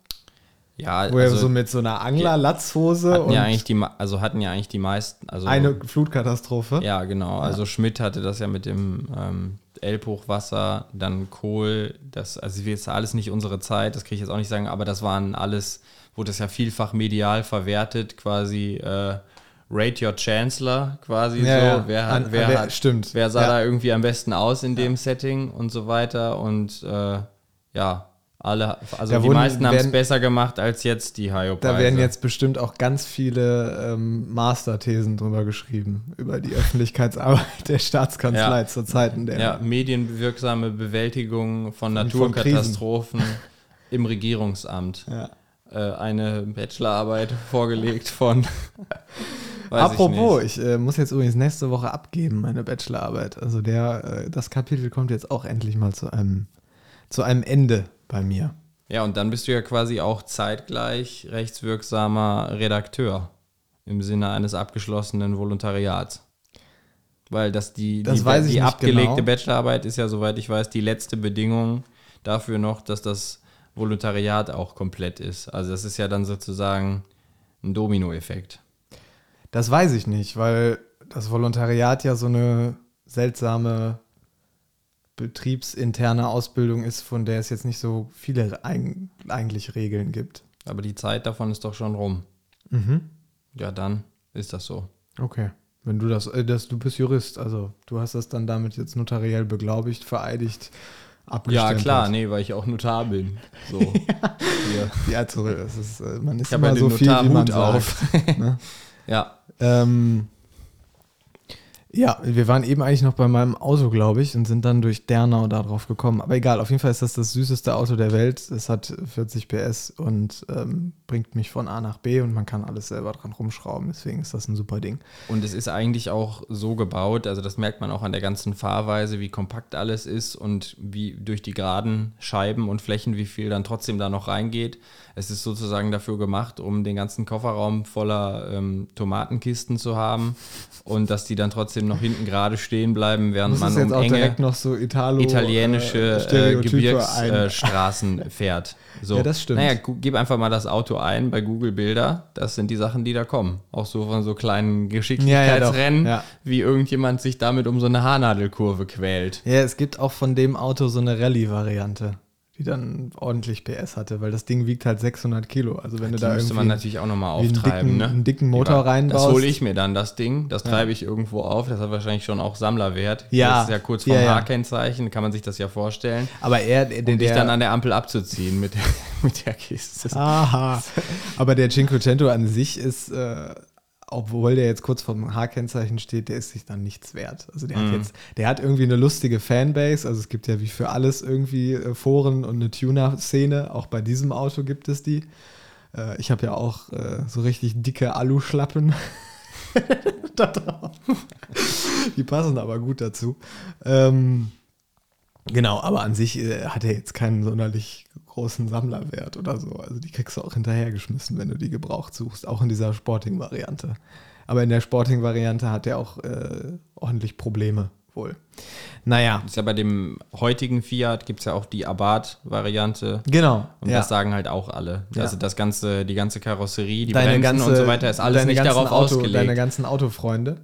[SPEAKER 3] Ja,
[SPEAKER 2] Wo er
[SPEAKER 3] also
[SPEAKER 2] so mit so einer Angler-Latzhose
[SPEAKER 3] hatten
[SPEAKER 2] und
[SPEAKER 3] ja eigentlich die, also hatten ja eigentlich die meisten, also
[SPEAKER 2] eine Flutkatastrophe.
[SPEAKER 3] Ja, genau. Also Schmidt hatte das ja mit dem ähm, Elbhochwasser, dann Kohl, das, also jetzt alles nicht unsere Zeit, das kriege ich jetzt auch nicht sagen, aber das waren alles, wurde das ja vielfach medial verwertet, quasi äh, Rate Your Chancellor, quasi
[SPEAKER 2] Ja,
[SPEAKER 3] so.
[SPEAKER 2] ja.
[SPEAKER 3] Wer, hat,
[SPEAKER 2] An-
[SPEAKER 3] wer,
[SPEAKER 2] wer-
[SPEAKER 3] hat,
[SPEAKER 2] stimmt.
[SPEAKER 3] wer sah
[SPEAKER 2] Ja.
[SPEAKER 3] da irgendwie am besten aus in dem Setting und so weiter und äh, ja, alle, also
[SPEAKER 2] Da
[SPEAKER 3] die
[SPEAKER 2] wurden-
[SPEAKER 3] meisten haben es besser gemacht als jetzt die Hayo
[SPEAKER 2] Da werden jetzt bestimmt auch ganz viele ähm, Masterthesen drüber geschrieben, über die Öffentlichkeitsarbeit der Staatskanzlei
[SPEAKER 3] Ja.
[SPEAKER 2] zu Zeiten der.
[SPEAKER 3] Ja, medienwirksame Bewältigung von
[SPEAKER 2] von
[SPEAKER 3] Naturkatastrophen im Regierungsamt.
[SPEAKER 2] Ja.
[SPEAKER 3] Äh, eine Bachelorarbeit vorgelegt von.
[SPEAKER 2] Apropos,
[SPEAKER 3] ich
[SPEAKER 2] ich, äh, muss jetzt übrigens nächste Woche abgeben, meine Bachelorarbeit. Also der, äh, das Kapitel kommt jetzt auch endlich mal zu einem, zu einem Ende bei mir.
[SPEAKER 3] Ja, und dann bist du ja quasi auch zeitgleich rechtswirksamer Redakteur im Sinne eines abgeschlossenen Volontariats. Weil das die,
[SPEAKER 2] Das
[SPEAKER 3] die, die abgelegte
[SPEAKER 2] genau.
[SPEAKER 3] Bachelorarbeit ist ja, soweit ich weiß, die letzte Bedingung dafür noch, dass das Volontariat auch komplett ist. Also das ist ja dann sozusagen ein Dominoeffekt.
[SPEAKER 2] Das weiß ich nicht, weil das Volontariat ja so eine seltsame betriebsinterne Ausbildung ist, von der es jetzt nicht so viele eig eigentlich Regeln gibt.
[SPEAKER 3] Aber die Zeit davon ist doch schon rum.
[SPEAKER 2] Mhm.
[SPEAKER 3] Ja, dann ist das so.
[SPEAKER 2] Okay. Wenn du das, äh, das, du bist Jurist, also du hast das dann damit jetzt notariell beglaubigt, vereidigt,
[SPEAKER 3] Ja,
[SPEAKER 2] abgestimmt.
[SPEAKER 3] klar, nee, weil ich auch Notar bin. So. Hier.
[SPEAKER 2] Ja, zurück. Das ist, äh, man ist
[SPEAKER 3] Ich
[SPEAKER 2] immer
[SPEAKER 3] ja
[SPEAKER 2] so
[SPEAKER 3] den
[SPEAKER 2] viel, wie man
[SPEAKER 3] Notarhut
[SPEAKER 2] sagt.
[SPEAKER 3] auf.
[SPEAKER 2] ne?
[SPEAKER 3] Ja,
[SPEAKER 2] Ähm, ja, wir waren eben eigentlich noch bei meinem Auto, glaube ich, und sind dann durch Dernau darauf gekommen. Aber egal, auf jeden Fall ist das das süßeste Auto der Welt. Es hat 40 PS und ähm, bringt mich von A nach B und man kann alles selber dran rumschrauben. Deswegen ist das ein super Ding.
[SPEAKER 3] und es ist eigentlich auch so gebaut, also das merkt man auch an der ganzen Fahrweise, wie kompakt alles ist und wie durch die geraden Scheiben und Flächen, wie viel dann trotzdem da noch reingeht. Es ist sozusagen dafür gemacht, um den ganzen Kofferraum voller ähm, Tomatenkisten zu haben und dass die dann trotzdem schön noch hinten gerade stehen bleiben, während man um
[SPEAKER 2] auch
[SPEAKER 3] enge
[SPEAKER 2] direkt noch so Italo,
[SPEAKER 3] italienische
[SPEAKER 2] äh,
[SPEAKER 3] äh. Gebirgsstraßen fährt. So.
[SPEAKER 2] Ja, das stimmt.
[SPEAKER 3] Naja, gib einfach mal das Auto ein bei Google Bilder. Das sind die Sachen, die da kommen. Auch so von so kleinen Geschicklichkeitsrennen,
[SPEAKER 2] Ja. Ja.
[SPEAKER 3] wie irgendjemand sich damit um so eine Haarnadelkurve quält.
[SPEAKER 2] Ja, es gibt auch von dem Auto so eine Rallye-Variante, die dann ordentlich PS hatte, weil das Ding wiegt halt 600 Kilo. Also wenn du
[SPEAKER 3] Die
[SPEAKER 2] da
[SPEAKER 3] müsste
[SPEAKER 2] irgendwie
[SPEAKER 3] man natürlich auch nochmal
[SPEAKER 2] wie einen
[SPEAKER 3] auftreiben.
[SPEAKER 2] dicken-
[SPEAKER 3] ne?
[SPEAKER 2] einen dicken Motor
[SPEAKER 3] war-
[SPEAKER 2] reinbaust.
[SPEAKER 3] Das hole ich mir dann, das Ding. Das treibe ich irgendwo auf. Das hat wahrscheinlich schon auch Sammlerwert.
[SPEAKER 2] Ja.
[SPEAKER 3] Das ist ja kurz vom
[SPEAKER 2] Ja, ja.
[SPEAKER 3] H-Kennzeichen, kann man sich das ja vorstellen.
[SPEAKER 2] aber er, der,
[SPEAKER 3] Um
[SPEAKER 2] der,
[SPEAKER 3] dich dann an der Ampel abzuziehen mit der, mit der Kiste.
[SPEAKER 2] Aha. Aber der Cinquecento an sich ist, äh, obwohl der jetzt kurz vom H-Kennzeichen steht, der ist sich dann nichts wert. Also der
[SPEAKER 3] Mhm.
[SPEAKER 2] hat jetzt, der hat irgendwie eine lustige Fanbase. Also es gibt ja wie für alles irgendwie äh, Foren und eine Tuner-Szene. Auch bei diesem Auto gibt es die. Äh, ich habe ja auch äh, so richtig dicke Aluschlappen. da drauf. Die passen aber gut dazu. Ähm, Genau, aber an sich äh, hat er jetzt keinen sonderlich großen Sammlerwert oder so. Also die kriegst du auch hinterhergeschmissen, wenn du die gebraucht suchst, auch in dieser Sporting-Variante. Aber in der Sporting-Variante hat er auch äh, ordentlich Probleme wohl. Naja,
[SPEAKER 3] Ist ja bei dem heutigen Fiat gibt es ja auch die Abarth-Variante.
[SPEAKER 2] genau.
[SPEAKER 3] Und
[SPEAKER 2] ja.
[SPEAKER 3] das sagen halt auch alle.
[SPEAKER 2] Ja.
[SPEAKER 3] Also das ganze, die ganze Karosserie, die
[SPEAKER 2] deine
[SPEAKER 3] Bremsen
[SPEAKER 2] ganze,
[SPEAKER 3] und so weiter ist alles nicht darauf
[SPEAKER 2] Auto,
[SPEAKER 3] ausgelegt.
[SPEAKER 2] Deine ganzen Autofreunde?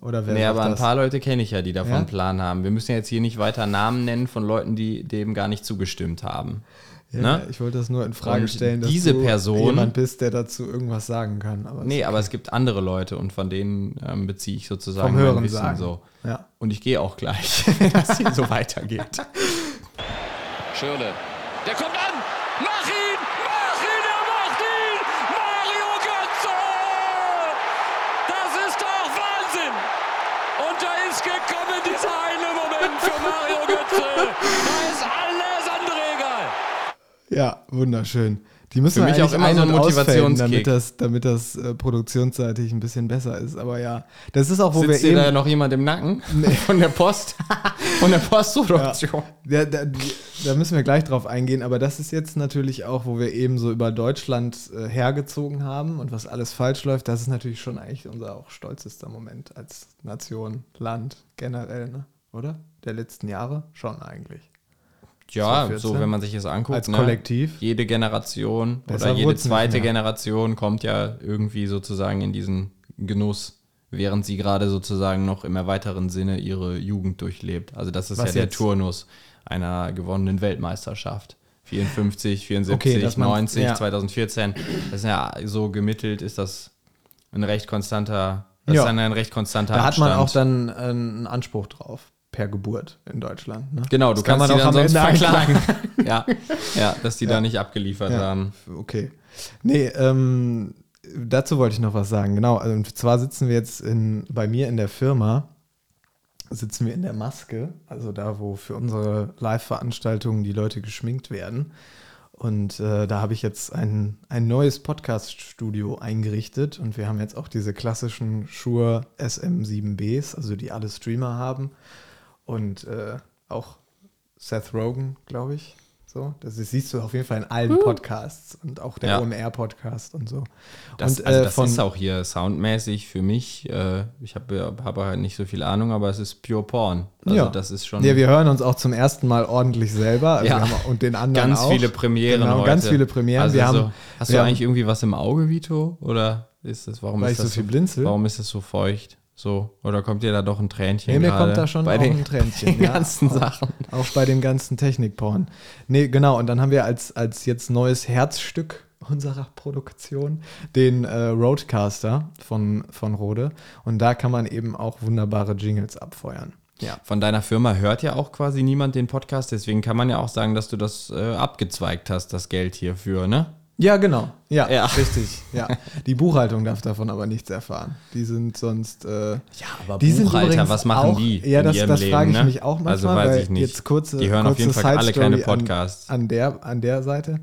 [SPEAKER 2] Oder wer
[SPEAKER 3] Nee, aber ein
[SPEAKER 2] das?
[SPEAKER 3] paar Leute kenne ich ja, die davon
[SPEAKER 2] Ja?
[SPEAKER 3] einen Plan haben. Wir müssen jetzt hier nicht weiter Namen nennen von Leuten, die dem gar nicht zugestimmt haben.
[SPEAKER 2] Ja,
[SPEAKER 3] ne?
[SPEAKER 2] Ich wollte das nur in Frage
[SPEAKER 3] Und
[SPEAKER 2] stellen, dass
[SPEAKER 3] diese
[SPEAKER 2] du
[SPEAKER 3] Person-
[SPEAKER 2] jemand bist, der dazu irgendwas sagen kann. Aber
[SPEAKER 3] Nee, aber es gibt andere Leute und von denen ähm, beziehe ich sozusagen
[SPEAKER 2] Vom
[SPEAKER 3] mein
[SPEAKER 2] Hören
[SPEAKER 3] Wissen
[SPEAKER 2] sagen.
[SPEAKER 3] so.
[SPEAKER 2] ja.
[SPEAKER 3] Und ich gehe auch gleich, wenn das hier so weitergeht.
[SPEAKER 1] Schirle. Der kommt Götze! Da ist alles andere egal!
[SPEAKER 2] Ja, wunderschön. Die müssen
[SPEAKER 3] Für mich
[SPEAKER 2] wir
[SPEAKER 3] auch immer
[SPEAKER 2] ein-
[SPEAKER 3] so ein Motivationskick.
[SPEAKER 2] damit das, damit das äh, produktionsseitig ein bisschen besser ist. Aber ja, das ist auch, wo
[SPEAKER 3] Sitzt
[SPEAKER 2] wir
[SPEAKER 3] dir
[SPEAKER 2] eben.
[SPEAKER 3] da noch jemand im Nacken? Von der Post? Von der Postproduktion?
[SPEAKER 2] Ja, da, da müssen wir gleich drauf eingehen, aber das ist jetzt natürlich auch, wo wir eben so über Deutschland äh, hergezogen haben und was alles falsch läuft. Das ist natürlich schon eigentlich unser auch stolzester Moment als Nation, Land generell, ne? oder? Der letzten Jahre schon eigentlich.
[SPEAKER 3] Ja,
[SPEAKER 2] 2014.
[SPEAKER 3] so wenn man sich das anguckt.
[SPEAKER 2] Als
[SPEAKER 3] ne?
[SPEAKER 2] Kollektiv.
[SPEAKER 3] Jede Generation
[SPEAKER 2] Besser
[SPEAKER 3] oder jede zweite. Generation kommt ja irgendwie sozusagen in diesen Genuss, während sie gerade sozusagen noch im erweiterten Sinne ihre Jugend durchlebt. Also das ist
[SPEAKER 2] Was
[SPEAKER 3] ja der
[SPEAKER 2] jetzt?
[SPEAKER 3] Turnus einer gewonnenen Weltmeisterschaft. 54, 74,
[SPEAKER 2] Okay, dass man-
[SPEAKER 3] 90,
[SPEAKER 2] ja.
[SPEAKER 3] 2014. Das ist ja so gemittelt, ist das ein recht konstanter, das
[SPEAKER 2] Ja.
[SPEAKER 3] ist dann ein recht konstanter
[SPEAKER 2] Da hat man auch
[SPEAKER 3] Abstand.
[SPEAKER 2] dann äh, einen Anspruch drauf, per Geburt in Deutschland. Ne?
[SPEAKER 3] Genau, du
[SPEAKER 2] Das kann
[SPEAKER 3] kannst
[SPEAKER 2] man
[SPEAKER 3] die
[SPEAKER 2] auch
[SPEAKER 3] dann
[SPEAKER 2] am
[SPEAKER 3] sonst
[SPEAKER 2] Ende
[SPEAKER 3] verklagen. ja, ja, dass die da nicht abgeliefert
[SPEAKER 2] Ja.
[SPEAKER 3] haben.
[SPEAKER 2] Okay. Nee, ähm, dazu wollte ich noch was sagen. Genau, also, und zwar sitzen wir jetzt in, bei mir in der Firma, sitzen wir in der Maske, also da, wo für unsere Live-Veranstaltungen die Leute geschminkt werden. Und äh, da habe ich jetzt ein, ein neues Podcast-Studio eingerichtet und wir haben jetzt auch diese klassischen Shure SM7Bs, also die alle Streamer haben. Und äh, auch Seth Rogen, glaube ich. So, das siehst du auf jeden Fall in allen Podcasts und auch der
[SPEAKER 3] Ja.
[SPEAKER 2] OMR-Podcast und so.
[SPEAKER 3] Das,
[SPEAKER 2] und,
[SPEAKER 3] also
[SPEAKER 2] äh,
[SPEAKER 3] das
[SPEAKER 2] von,
[SPEAKER 3] ist auch hier soundmäßig für mich. Äh, ich habe hab halt nicht so viel Ahnung, aber es ist pure Porn. Also
[SPEAKER 2] ja.
[SPEAKER 3] das ist schon
[SPEAKER 2] Ja, wir hören uns auch zum ersten Mal ordentlich selber. Also
[SPEAKER 3] Ja.
[SPEAKER 2] wir haben, und den anderen
[SPEAKER 3] ganz
[SPEAKER 2] auch.
[SPEAKER 3] viele Premieren
[SPEAKER 2] Genau,
[SPEAKER 3] heute.
[SPEAKER 2] ganz viele Premieren.
[SPEAKER 3] Also
[SPEAKER 2] wir
[SPEAKER 3] so,
[SPEAKER 2] haben,
[SPEAKER 3] hast
[SPEAKER 2] wir
[SPEAKER 3] du
[SPEAKER 2] haben-
[SPEAKER 3] eigentlich irgendwie was im Auge, Vito? Oder ist das, warum
[SPEAKER 2] Weil
[SPEAKER 3] ist
[SPEAKER 2] ich
[SPEAKER 3] das
[SPEAKER 2] so viel blinzel?
[SPEAKER 3] Warum ist das so feucht? So, oder kommt dir da doch ein Tränchen
[SPEAKER 2] Nee, mir kommt da schon
[SPEAKER 3] bei
[SPEAKER 2] auch
[SPEAKER 3] den,
[SPEAKER 2] ein Tränchen.
[SPEAKER 3] den
[SPEAKER 2] ja.
[SPEAKER 3] ganzen
[SPEAKER 2] Auch-
[SPEAKER 3] Sachen.
[SPEAKER 2] Auch bei dem ganzen Technikporn. Nee, genau. Und dann haben wir als, als jetzt neues Herzstück unserer Produktion den äh, Roadcaster von, von Rode. Und da kann man eben auch wunderbare Jingles abfeuern. Ja.
[SPEAKER 3] Von deiner Firma hört ja auch quasi niemand den Podcast, deswegen kann man ja auch sagen, dass du das äh, abgezweigt hast, das Geld hierfür, ne?
[SPEAKER 2] Ja, genau. Ja,
[SPEAKER 3] Ja.
[SPEAKER 2] richtig. Ja. Die Buchhaltung darf davon aber nichts erfahren. Die sind sonst. Äh,
[SPEAKER 3] Ja, aber
[SPEAKER 2] die
[SPEAKER 3] Buchhalter, was machen
[SPEAKER 2] auch,
[SPEAKER 3] die
[SPEAKER 2] Ja,
[SPEAKER 3] in
[SPEAKER 2] das,
[SPEAKER 3] ihrem
[SPEAKER 2] das
[SPEAKER 3] Leben,
[SPEAKER 2] frage ich
[SPEAKER 3] ne?
[SPEAKER 2] mich auch manchmal.
[SPEAKER 3] Also weiß
[SPEAKER 2] weil
[SPEAKER 3] ich nicht.
[SPEAKER 2] Jetzt kurze,
[SPEAKER 3] Die hören auf
[SPEAKER 2] kurze
[SPEAKER 3] jeden Fall alle
[SPEAKER 2] Side-Story
[SPEAKER 3] Podcasts.
[SPEAKER 2] An, an, der, an der Seite.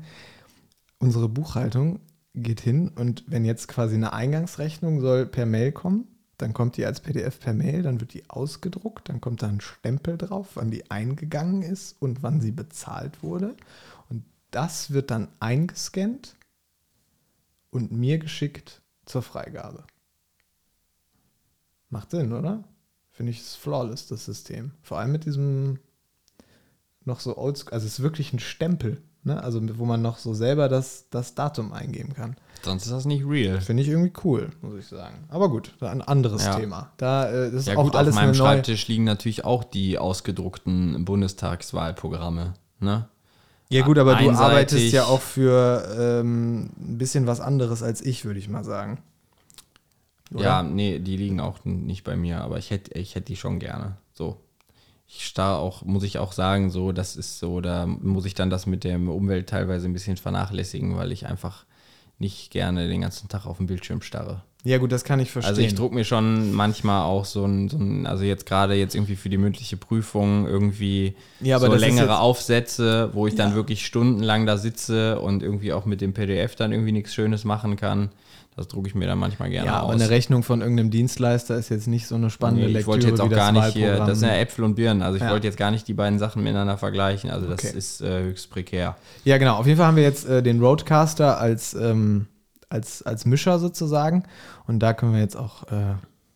[SPEAKER 2] Unsere Buchhaltung geht hin und wenn jetzt quasi eine Eingangsrechnung soll per Mail kommen, dann kommt die als PDF per Mail, dann wird die ausgedruckt, dann kommt da ein Stempel drauf, wann die eingegangen ist und wann sie bezahlt wurde. Das wird dann eingescannt und mir geschickt zur Freigabe. Macht Sinn, oder? Finde ich es flawless, das System. Vor allem mit diesem noch so oldschool, also es ist wirklich ein Stempel, ne? Also wo man noch so selber das, das Datum eingeben kann.
[SPEAKER 3] Sonst ist das nicht real.
[SPEAKER 2] Finde ich irgendwie cool, muss ich sagen. Aber gut, ein anderes
[SPEAKER 3] Ja.
[SPEAKER 2] Thema. Da äh, ist
[SPEAKER 3] Ja
[SPEAKER 2] auch
[SPEAKER 3] gut,
[SPEAKER 2] alles
[SPEAKER 3] auf meinem. Schreibtisch liegen natürlich auch die ausgedruckten Bundestagswahlprogramme. Ne?
[SPEAKER 2] Ja gut, aber du
[SPEAKER 3] einseitig.
[SPEAKER 2] arbeitest ja auch für ähm, ein bisschen was anderes als ich, würde ich mal sagen. Oder?
[SPEAKER 3] Ja, nee, die liegen auch nicht bei mir, aber ich hätte ich hätte die schon gerne. So. Ich starr auch, muss ich auch sagen, so, das ist so, da muss ich dann das mit der Umwelt teilweise ein bisschen vernachlässigen, weil ich einfach nicht gerne den ganzen Tag auf dem Bildschirm starre.
[SPEAKER 2] Ja gut, das kann ich verstehen.
[SPEAKER 3] Also ich druck mir schon manchmal auch so ein, so ein also jetzt gerade jetzt irgendwie für die mündliche Prüfung irgendwie
[SPEAKER 2] Ja, aber
[SPEAKER 3] so längere Aufsätze, wo ich dann
[SPEAKER 2] Ja.
[SPEAKER 3] wirklich stundenlang da sitze und irgendwie auch mit dem PDF dann irgendwie nichts Schönes machen kann. Das drucke ich mir dann manchmal gerne
[SPEAKER 2] ja, aber
[SPEAKER 3] aus.
[SPEAKER 2] eine Rechnung von irgendeinem Dienstleister ist jetzt nicht so eine spannende
[SPEAKER 3] Nee, ich
[SPEAKER 2] Lektüre
[SPEAKER 3] wollte jetzt auch gar
[SPEAKER 2] das
[SPEAKER 3] nicht hier, das sind ja Äpfel und Birnen, also ich
[SPEAKER 2] Ja.
[SPEAKER 3] wollte jetzt gar nicht die beiden Sachen miteinander vergleichen, also das
[SPEAKER 2] Okay.
[SPEAKER 3] ist äh, höchst prekär.
[SPEAKER 2] Ja, genau. Auf jeden Fall haben wir jetzt äh, den Roadcaster als, ähm, als, als Mischer sozusagen. Und da können wir jetzt auch äh,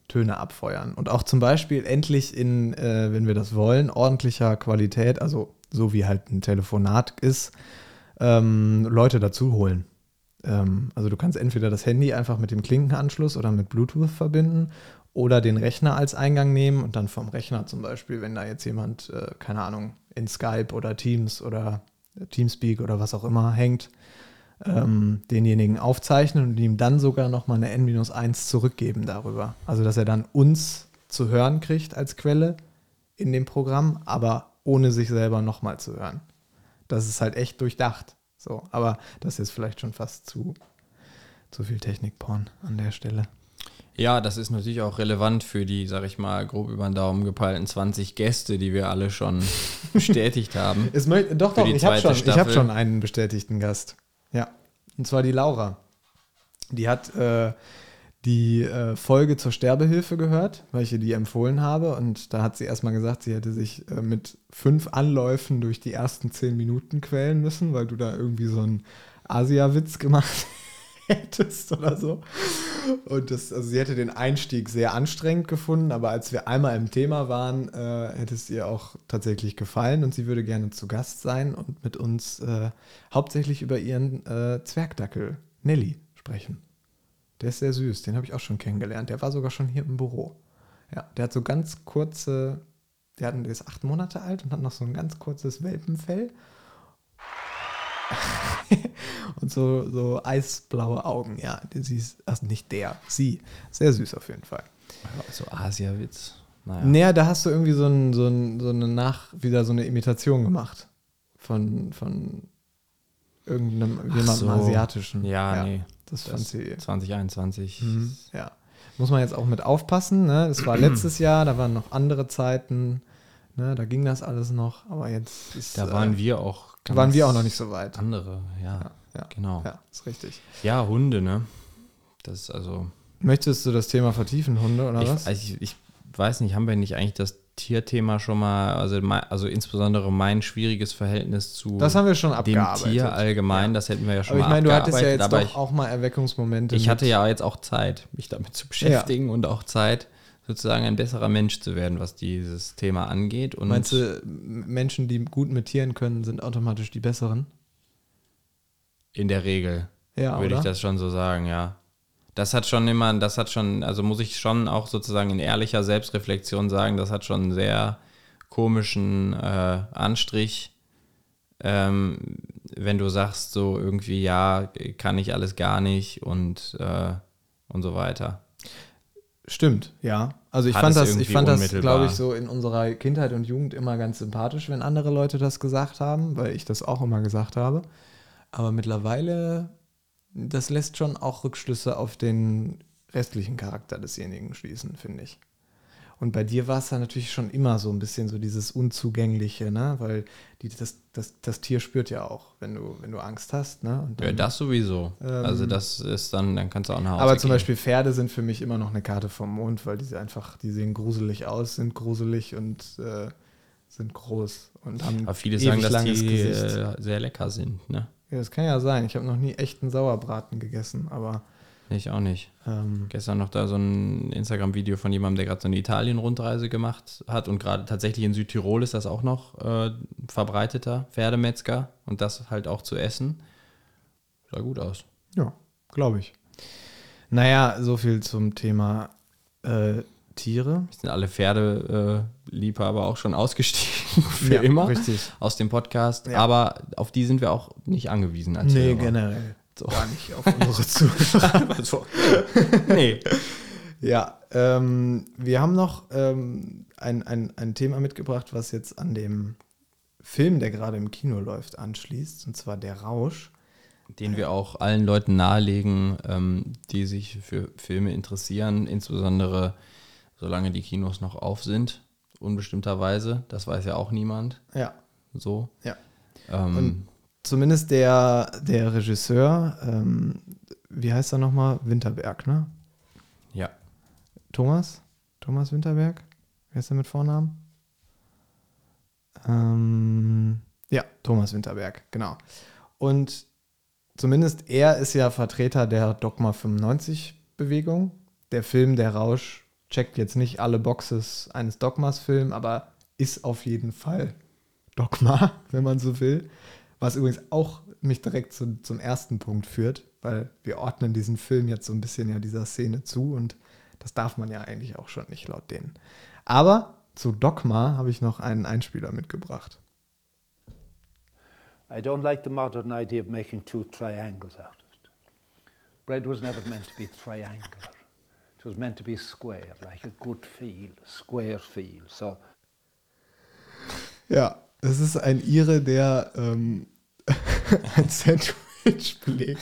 [SPEAKER 2] Töne abfeuern. Und auch zum Beispiel endlich in, äh, wenn wir das wollen, ordentlicher Qualität, also so wie halt ein Telefonat ist, ähm, Leute dazu holen. Ähm, also du kannst entweder das Handy einfach mit dem Klinkenanschluss oder mit Bluetooth verbinden oder den Rechner als Eingang nehmen und dann vom Rechner zum Beispiel, wenn da jetzt jemand, äh, keine Ahnung, in Skype oder Teams oder Teamspeak oder was auch immer hängt, ähm, denjenigen aufzeichnen und ihm dann sogar nochmal eine N-1 zurückgeben darüber. Also dass er dann uns zu hören kriegt als Quelle in dem Programm, aber ohne sich selber nochmal zu hören. Das ist halt echt durchdacht. So, aber das ist vielleicht schon fast zu, zu viel Technikporn an der Stelle.
[SPEAKER 3] Ja, das ist natürlich auch relevant für die, sag ich mal, grob über den Daumen gepeilten 20 Gäste, die wir alle schon bestätigt haben.
[SPEAKER 2] Es doch, doch, ich habe schon, ich hab schon einen bestätigten Gast. Ja. Und zwar die Laura. Die hat äh, die äh, Folge zur Sterbehilfe gehört, ihr die empfohlen habe. Und da hat sie erstmal gesagt, sie hätte sich äh, mit fünf Anläufen durch die ersten zehn Minuten quälen müssen, weil du da irgendwie so einen Asia-Witz gemacht hättest oder so. Und das, also sie hätte den Einstieg sehr anstrengend gefunden, aber als wir einmal im Thema waren, äh, hätte es ihr auch tatsächlich gefallen und sie würde gerne zu Gast sein und mit uns äh, hauptsächlich über ihren äh, Zwergdackel Nelly sprechen. Der ist sehr süß, den habe ich auch schon kennengelernt. Der war sogar schon hier im Büro. Ja, der hat so ganz kurze, der, hat, der ist acht Monate alt und hat noch so ein ganz kurzes Welpenfell. und so, so eisblaue Augen, ja. Sie ist, also nicht der, sie. Sehr süß auf jeden Fall.
[SPEAKER 3] So Asia-Witz. Naja.
[SPEAKER 2] Naja, da hast du irgendwie so, ein, so, ein, so eine Nach, wieder so eine Imitation gemacht. Von, von irgendeinem, jemandem
[SPEAKER 3] so.
[SPEAKER 2] asiatischen.
[SPEAKER 3] Ja, nee.
[SPEAKER 2] Das, fand
[SPEAKER 3] Das
[SPEAKER 2] sie.
[SPEAKER 3] 2021.
[SPEAKER 2] Mhm. Ja. Muss man jetzt auch mit aufpassen. Ne? Das war letztes Jahr, da waren noch andere Zeiten. Ne? Da ging das alles noch. Aber jetzt ist.
[SPEAKER 3] Da waren
[SPEAKER 2] äh,
[SPEAKER 3] wir auch.
[SPEAKER 2] da waren wir auch
[SPEAKER 3] ganz
[SPEAKER 2] noch nicht so weit.
[SPEAKER 3] Andere, ja.
[SPEAKER 2] Ja, ja,
[SPEAKER 3] Genau.
[SPEAKER 2] ja, ist richtig.
[SPEAKER 3] Ja, Hunde, ne? Das ist also.
[SPEAKER 2] Möchtest du das Thema vertiefen, Hunde, oder
[SPEAKER 3] Ich,
[SPEAKER 2] was?
[SPEAKER 3] ich, ich weiß nicht, haben wir nicht eigentlich das Tierthema schon mal, also, also insbesondere mein schwieriges Verhältnis zu
[SPEAKER 2] das haben wir schon
[SPEAKER 3] dem
[SPEAKER 2] abgearbeitet.
[SPEAKER 3] Tier allgemein, das hätten wir ja schon
[SPEAKER 2] Aber ich
[SPEAKER 3] mal
[SPEAKER 2] meine, du hattest ja jetzt doch
[SPEAKER 3] ich,
[SPEAKER 2] auch mal Erweckungsmomente.
[SPEAKER 3] ich hatte ja jetzt auch Zeit, mich damit zu beschäftigen und auch Zeit, sozusagen ein besserer Mensch zu werden, was dieses Thema angeht. Und
[SPEAKER 2] Meinst du, Menschen, die gut mit Tieren können, sind automatisch die besseren?
[SPEAKER 3] in der Regel
[SPEAKER 2] Ja,
[SPEAKER 3] würde
[SPEAKER 2] oder?
[SPEAKER 3] ich das schon so sagen, ja. Das hat schon immer, das hat schon, also muss ich schon auch sozusagen in ehrlicher Selbstreflexion sagen, das hat schon einen sehr komischen äh, Anstrich, ähm, wenn du sagst so irgendwie, ja, kann ich alles gar nicht und, äh, und so weiter.
[SPEAKER 2] Stimmt, ja. Also ich
[SPEAKER 3] Hat
[SPEAKER 2] fand das, ich fand das, glaube ich, so in unserer Kindheit und Jugend immer ganz sympathisch, wenn andere Leute das gesagt haben, weil ich das auch immer gesagt habe. Aber mittlerweile, das lässt schon auch Rückschlüsse auf den restlichen Charakter desjenigen schließen, finde ich. Und bei dir war es ja natürlich schon immer so ein bisschen so dieses Unzugängliche, ne? Weil die, das, das, das Tier spürt ja auch, wenn du, wenn du Angst hast, ne? Und
[SPEAKER 3] Ja,
[SPEAKER 2] dann-
[SPEAKER 3] das sowieso.
[SPEAKER 2] Ähm,
[SPEAKER 3] also das ist dann, dann kannst du auch nach Hause
[SPEAKER 2] aber zum
[SPEAKER 3] gehen.
[SPEAKER 2] Beispiel Pferde sind für mich immer noch eine Karte vom Mond, weil die einfach, die sehen gruselig aus, sind gruselig und äh, sind groß und haben
[SPEAKER 3] Aber viele sagen, dass die
[SPEAKER 2] Gesicht.
[SPEAKER 3] äh, sehr lecker sind, ne?
[SPEAKER 2] Ja, das kann ja sein. Ich habe noch nie echten Sauerbraten gegessen, aber
[SPEAKER 3] Ich auch nicht.
[SPEAKER 2] Ähm,
[SPEAKER 3] Gestern noch da so ein Instagram-Video von jemandem, der gerade so eine Italien-Rundreise gemacht hat und gerade tatsächlich in Südtirol ist das auch noch äh, verbreiteter, Pferdemetzger und das halt auch zu essen. Sah gut aus.
[SPEAKER 2] ja, glaube ich. Naja, so viel zum Thema äh, Tiere.
[SPEAKER 3] Sind alle Pferdeliebhaber auch schon ausgestiegen für
[SPEAKER 2] Ja,
[SPEAKER 3] immer
[SPEAKER 2] richtig.
[SPEAKER 3] aus dem Podcast,
[SPEAKER 2] Ja.
[SPEAKER 3] aber auf die sind wir auch nicht angewiesen als
[SPEAKER 2] Nee,
[SPEAKER 3] Hörer.
[SPEAKER 2] generell.
[SPEAKER 3] So.
[SPEAKER 2] Gar nicht auf unsere Zuhörer.
[SPEAKER 3] so. nee.
[SPEAKER 2] Ja, ähm, wir haben noch ähm, ein, ein, ein Thema mitgebracht, was jetzt an dem Film, der gerade im Kino läuft, anschließt, und zwar Der Rausch.
[SPEAKER 3] Den wir auch allen Leuten nahelegen, ähm, die sich für Filme interessieren, insbesondere solange die Kinos noch auf sind, unbestimmterweise. Das weiß ja auch niemand.
[SPEAKER 2] Ja,
[SPEAKER 3] So.
[SPEAKER 2] ja.
[SPEAKER 3] Ähm,
[SPEAKER 2] Und zumindest der, der Regisseur, ähm, wie heißt er nochmal? Winterberg, ne?
[SPEAKER 3] ja.
[SPEAKER 2] Thomas? Thomas Winterberg? Wer ist der mit Vornamen? Ähm, ja, Thomas Winterberg, genau. Und zumindest er ist ja Vertreter der Dogma 95 Bewegung. Der Film Der Rausch checkt jetzt nicht alle Boxes eines Dogmas-Films, aber ist auf jeden Fall Dogma, wenn man so will. Was übrigens auch mich direkt zu, zum ersten Punkt führt, weil wir ordnen diesen Film jetzt so ein bisschen ja dieser Szene zu und das darf man ja eigentlich auch schon nicht laut denen. Aber zu Dogma habe ich noch einen Einspieler mitgebracht.
[SPEAKER 4] I don't like the modern idea of making two triangles out of it. Bread was never meant to be triangular. It was meant to be square, like a good feel, square feel. So
[SPEAKER 2] Ja, das ist ein Ire, der ähm, ein Sandwich belegt.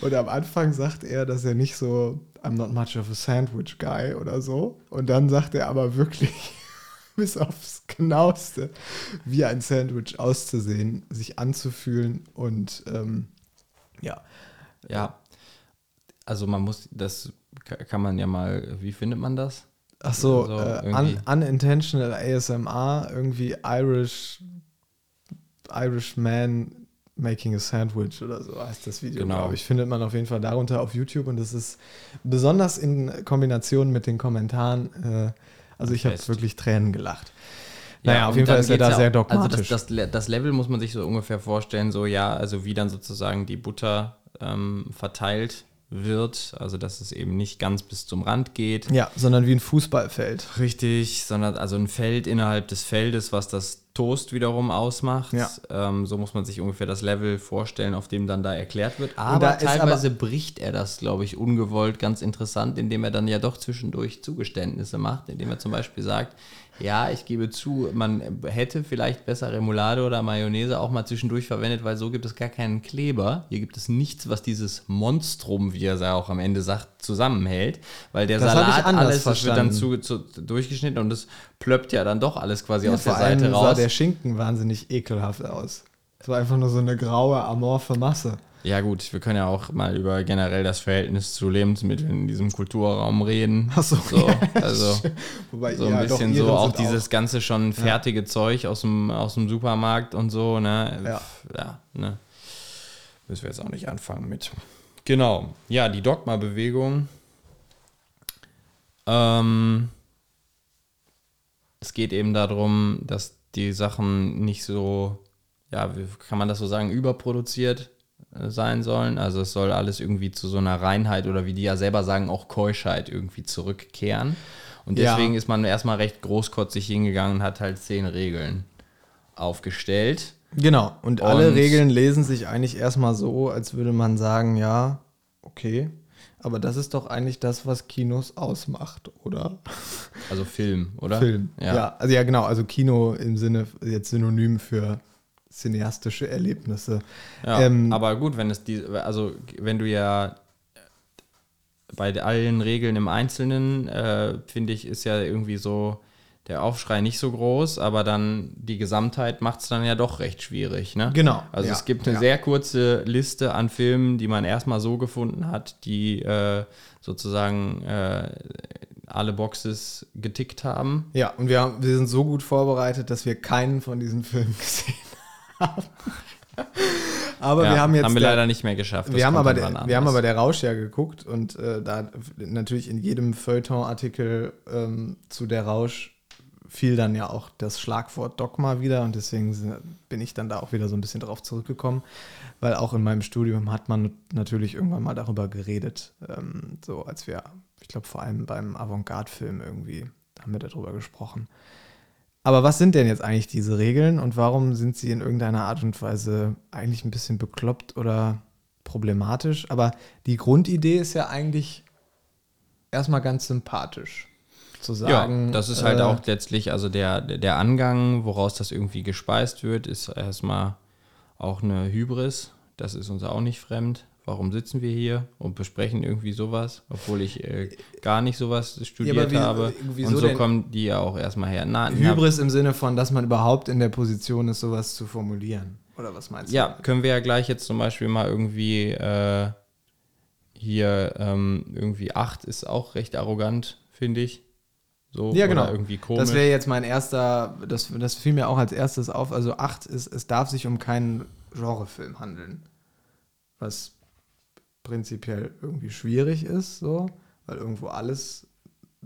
[SPEAKER 2] Und am Anfang sagt er, dass er nicht so, I'm not much of a sandwich guy oder so. Und dann sagt er aber wirklich, bis aufs Genaueste, wie ein Sandwich auszusehen, sich anzufühlen und ähm, ja.
[SPEAKER 3] Ja. Also man muss, das ka- kann man ja mal, wie findet man das?
[SPEAKER 2] Ach so,
[SPEAKER 3] So,
[SPEAKER 2] äh, un unintentional ASMR, irgendwie Irish, Irish Man making a sandwich oder so heißt das Video,
[SPEAKER 3] Genau.
[SPEAKER 2] glaube ich. Findet man auf jeden Fall darunter auf YouTube und das ist besonders in Kombination mit den Kommentaren, äh, also ich habe wirklich Tränen gelacht. Naja, auf
[SPEAKER 3] und
[SPEAKER 2] jeden Fall ist er da
[SPEAKER 3] ja
[SPEAKER 2] sehr dogmatisch.
[SPEAKER 3] Also das, das, das Level muss man sich so ungefähr vorstellen, so ja, also wie dann sozusagen die Butter ähm, verteilt wird, also dass es eben nicht ganz bis zum Rand geht.
[SPEAKER 2] ja, sondern wie ein Fußballfeld.
[SPEAKER 3] Richtig, sondern also ein Feld innerhalb des Feldes, was das Toast wiederum ausmacht.
[SPEAKER 2] Ja.
[SPEAKER 3] Ähm, so muss man sich ungefähr das Level vorstellen, auf dem dann da erklärt wird. Aber teilweise bricht er das, glaube ich, ungewollt ganz interessant, indem er dann ja doch zwischendurch Zugeständnisse macht, indem er zum Beispiel sagt, ja, ich gebe zu, man hätte vielleicht besser Remoulade oder Mayonnaise auch mal zwischendurch verwendet, weil so gibt es gar keinen Kleber. Hier gibt es nichts, was dieses Monstrum, wie er es ja auch am Ende sagt, zusammenhält, weil der
[SPEAKER 2] Das
[SPEAKER 3] Salat alles, das wird dann zu, zu, durchgeschnitten und es plöppt ja dann doch alles quasi
[SPEAKER 2] Ja,
[SPEAKER 3] aus der
[SPEAKER 2] vor allem
[SPEAKER 3] Seite
[SPEAKER 2] sah
[SPEAKER 3] raus.
[SPEAKER 2] der Schinken wahnsinnig ekelhaft aus. Es war einfach nur so eine graue, amorphe Masse.
[SPEAKER 3] Ja gut, wir können ja auch mal über generell das Verhältnis zu Lebensmitteln in diesem Kulturraum reden.
[SPEAKER 2] Ach so,
[SPEAKER 3] so
[SPEAKER 2] ja,
[SPEAKER 3] also
[SPEAKER 2] Wobei,
[SPEAKER 3] so ein
[SPEAKER 2] ja, doch,
[SPEAKER 3] bisschen
[SPEAKER 2] Iren
[SPEAKER 3] so auch dieses ganze schon fertige Zeug aus dem, aus dem Supermarkt und so, ne?
[SPEAKER 2] Ja.
[SPEAKER 3] ja, ne? Müssen wir jetzt auch nicht anfangen mit. Genau. Ja, die Dogma-Bewegung. Ähm, es geht eben darum, dass die Sachen nicht so, ja, wie kann man das so sagen, überproduziert sein sollen. Also es soll alles irgendwie zu so einer Reinheit oder wie die ja selber sagen, auch Keuschheit irgendwie zurückkehren. Und
[SPEAKER 2] Ja.
[SPEAKER 3] deswegen ist man erstmal recht großkotzig hingegangen und hat halt zehn Regeln aufgestellt.
[SPEAKER 2] Genau, und alle
[SPEAKER 3] Und-
[SPEAKER 2] Regeln lesen sich eigentlich erstmal so, als würde man sagen, ja, okay, aber das ist doch eigentlich das, was Kinos ausmacht, oder?
[SPEAKER 3] Also Film, oder?
[SPEAKER 2] Film.
[SPEAKER 3] Ja.
[SPEAKER 2] Ja. also ja, genau, also Kino im Sinne jetzt synonym für cineastische Erlebnisse.
[SPEAKER 3] Ja,
[SPEAKER 2] Ähm,
[SPEAKER 3] aber gut, wenn es die, also wenn du ja bei allen Regeln im Einzelnen, äh, finde ich, ist ja irgendwie so der Aufschrei nicht so groß, aber dann die Gesamtheit macht es dann ja doch recht schwierig. Ne?
[SPEAKER 2] Genau,
[SPEAKER 3] Also
[SPEAKER 2] ja,
[SPEAKER 3] es gibt eine
[SPEAKER 2] ja.
[SPEAKER 3] sehr kurze Liste an Filmen, die man erstmal so gefunden hat, die äh, sozusagen äh, alle Boxes getickt haben.
[SPEAKER 2] Ja, und wir, haben- wir sind so gut vorbereitet, dass wir keinen von diesen Filmen gesehen haben. Aber
[SPEAKER 3] Ja,
[SPEAKER 2] wir haben jetzt.
[SPEAKER 3] haben wir
[SPEAKER 2] der-
[SPEAKER 3] leider nicht mehr geschafft. Das
[SPEAKER 2] wir haben, aber der, wir haben aber der Rausch ja geguckt und äh, da natürlich in jedem Feuilleton-Artikel ähm, zu der Rausch fiel dann ja auch das Schlagwort Dogma wieder und deswegen bin ich dann da auch wieder so ein bisschen drauf zurückgekommen, weil auch in meinem Studium hat man natürlich irgendwann mal darüber geredet, ähm, so als wir, ich glaube vor allem beim Avantgarde-Film irgendwie haben wir darüber gesprochen. Aber was sind denn jetzt eigentlich diese Regeln und warum sind sie in irgendeiner Art und Weise eigentlich ein bisschen bekloppt oder problematisch? Aber die Grundidee ist ja eigentlich erstmal ganz sympathisch. Zu sagen,
[SPEAKER 3] ja, das ist halt
[SPEAKER 2] äh,
[SPEAKER 3] auch letztlich, also der, der Angang, woraus das irgendwie gespeist wird, ist erstmal auch eine Hybris. Das ist uns auch nicht fremd. Warum sitzen wir hier und besprechen irgendwie sowas, obwohl ich äh, gar nicht sowas studiert
[SPEAKER 2] wie-
[SPEAKER 3] habe?
[SPEAKER 2] wieso
[SPEAKER 3] Und so kommen die ja auch erstmal her. Na,
[SPEAKER 2] Hybris im Sinne von, dass man überhaupt in der Position ist, sowas zu formulieren. Oder was meinst du?
[SPEAKER 3] Ja, können wir ja gleich jetzt zum Beispiel mal irgendwie äh, hier ähm, irgendwie 8 ist auch recht arrogant, finde ich. So,
[SPEAKER 2] Ja, genau.
[SPEAKER 3] Irgendwie komisch.
[SPEAKER 2] Das wäre jetzt mein erster, das, das fiel mir auch als erstes auf. Also 8 ist, es darf sich um keinen Genrefilm handeln. Was prinzipiell irgendwie schwierig ist, so, weil irgendwo alles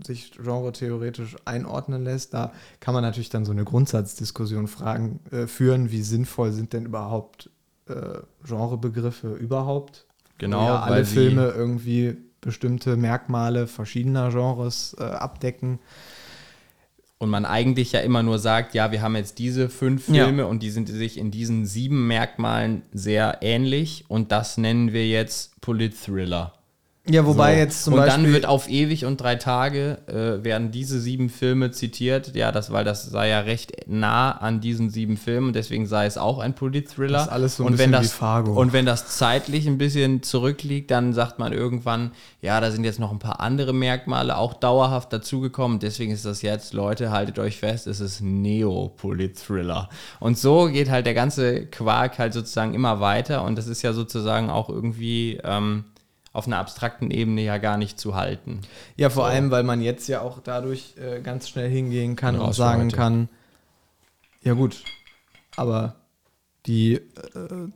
[SPEAKER 2] sich genre-theoretisch einordnen lässt. Da kann man natürlich dann so eine Grundsatzdiskussion fragen, äh, führen, wie sinnvoll sind denn überhaupt äh, Genrebegriffe überhaupt?
[SPEAKER 3] Genau,
[SPEAKER 2] ja alle Filme irgendwie bestimmte Merkmale verschiedener Genres äh, abdecken.
[SPEAKER 3] Und man eigentlich ja immer nur sagt, ja, wir haben jetzt diese fünf
[SPEAKER 2] Ja.
[SPEAKER 3] Filme und die sind sich in diesen sieben Merkmalen sehr ähnlich und das nennen wir jetzt Polit-Thriller.
[SPEAKER 2] Ja, wobei
[SPEAKER 3] So.
[SPEAKER 2] jetzt zum
[SPEAKER 3] und
[SPEAKER 2] Beispiel.
[SPEAKER 3] dann wird auf ewig und drei Tage äh, werden diese sieben Filme zitiert. Ja, das, weil das sei ja recht nah an diesen sieben Filmen und deswegen sei es auch ein Polit-Thriller.
[SPEAKER 2] Das ist alles so ein
[SPEAKER 3] und wenn
[SPEAKER 2] bisschen
[SPEAKER 3] das,
[SPEAKER 2] wie Fargo.
[SPEAKER 3] Und wenn das zeitlich ein bisschen zurückliegt, dann sagt man irgendwann, ja, da sind jetzt noch ein paar andere Merkmale auch dauerhaft dazugekommen. Deswegen ist das jetzt, Leute, haltet euch fest, es ist Neo-Polit-Thriller. Und so geht halt der ganze Quark halt sozusagen immer weiter und das ist ja sozusagen auch irgendwie ähm, auf einer abstrakten Ebene ja gar nicht zu halten.
[SPEAKER 2] Ja, vor allem, weil man jetzt ja auch dadurch äh, ganz schnell hingehen kann und
[SPEAKER 3] ist
[SPEAKER 2] sagen kann, ja gut, aber die äh,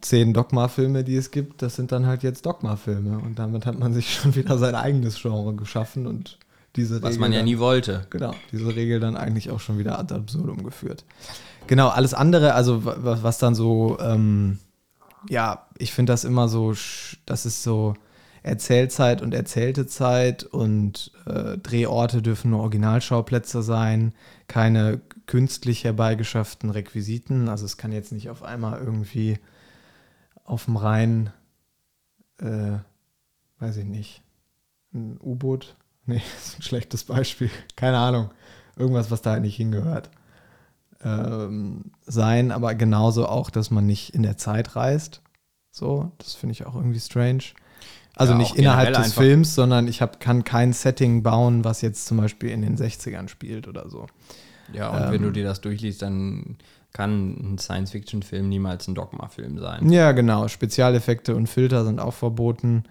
[SPEAKER 2] zehn Dogma-Filme, die es gibt, das sind dann halt jetzt Dogma-Filme. Und damit hat man sich schon wieder sein eigenes Genre geschaffen und diese
[SPEAKER 3] Was
[SPEAKER 2] Regel
[SPEAKER 3] man ja
[SPEAKER 2] dann-
[SPEAKER 3] nie wollte.
[SPEAKER 2] Genau, diese Regel dann eigentlich auch schon wieder ad absurdum geführt. Genau, alles andere, also wa- wa- was dann so, ähm, ja, ich finde das immer so, das ist so Erzählzeit und erzählte Zeit und äh, Drehorte dürfen nur Originalschauplätze sein, keine künstlich herbeigeschafften Requisiten. Also es kann jetzt nicht auf einmal irgendwie auf dem Rhein, äh, weiß ich nicht, ein U-Boot. Nee, das ist ein schlechtes Beispiel. Keine Ahnung. Irgendwas, was da halt nicht hingehört. Ähm, sein, aber genauso auch, dass man nicht in der Zeit reist. So, das finde ich auch irgendwie strange. Also
[SPEAKER 3] Ja,
[SPEAKER 2] nicht innerhalb des Films, sondern ich hab, kann kein Setting bauen, was jetzt zum Beispiel in den 60ern spielt oder so.
[SPEAKER 3] Ja, und wenn du dir das durchliest, dann kann ein Science-Fiction-Film niemals ein Dogma-Film sein.
[SPEAKER 2] Ja, genau. Spezialeffekte und Filter sind auch verboten.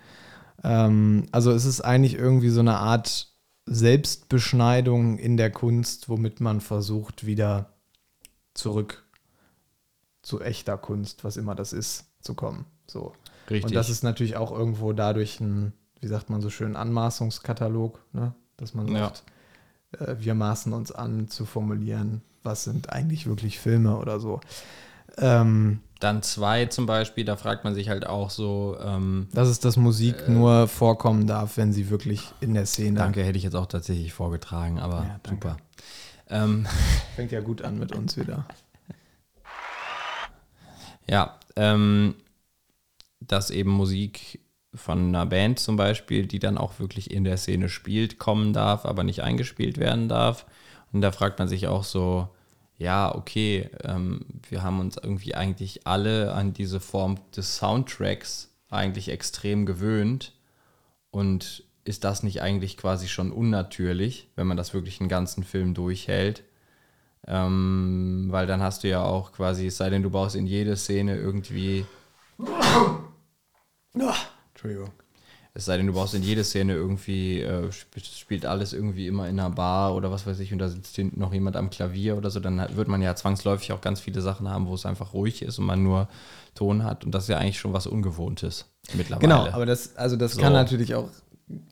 [SPEAKER 2] Ähm, also es ist eigentlich irgendwie so eine Art Selbstbeschneidung in der Kunst, womit man versucht, wieder zurück zu echter Kunst, was immer das ist, zu kommen. So.
[SPEAKER 3] Richtig.
[SPEAKER 2] Und das ist natürlich auch irgendwo dadurch ein, wie sagt man so schön, Anmaßungskatalog, ne? dass man
[SPEAKER 3] Ja.
[SPEAKER 2] sagt, äh, wir maßen uns an zu formulieren, was sind eigentlich wirklich Filme oder so. Ähm,
[SPEAKER 3] Dann zwei zum Beispiel, da fragt man sich halt auch so, ähm,
[SPEAKER 2] dass es, dass Musik nur vorkommen darf, wenn sie wirklich in der Szene.
[SPEAKER 3] danke, hätte ich jetzt auch tatsächlich vorgetragen, aber
[SPEAKER 2] Ja,
[SPEAKER 3] super. Ähm,
[SPEAKER 2] Fängt ja gut an mit uns wieder.
[SPEAKER 3] Ja, ähm, dass eben Musik von einer Band zum Beispiel, die dann auch wirklich in der Szene spielt, kommen darf, aber nicht eingespielt werden darf. Und da fragt man sich auch so, ja, okay, ähm, wir haben uns irgendwie eigentlich alle an diese Form des Soundtracks eigentlich extrem gewöhnt. Und ist das nicht eigentlich quasi schon unnatürlich, wenn man das wirklich einen ganzen Film durchhält? Ähm, weil dann hast du ja auch quasi, es sei denn, du baust in jede Szene irgendwie,
[SPEAKER 2] Entschuldigung.
[SPEAKER 3] Es sei denn, du brauchst in jede Szene irgendwie, äh, sp- spielt alles irgendwie immer in einer Bar oder was weiß ich und da sitzt hinten noch jemand am Klavier oder so, dann hat- wird man ja zwangsläufig auch ganz viele Sachen haben, wo es einfach ruhig ist und man nur Ton hat und das ist ja eigentlich schon was Ungewohntes mittlerweile.
[SPEAKER 2] Genau, aber das, also das
[SPEAKER 3] So.
[SPEAKER 2] kann natürlich auch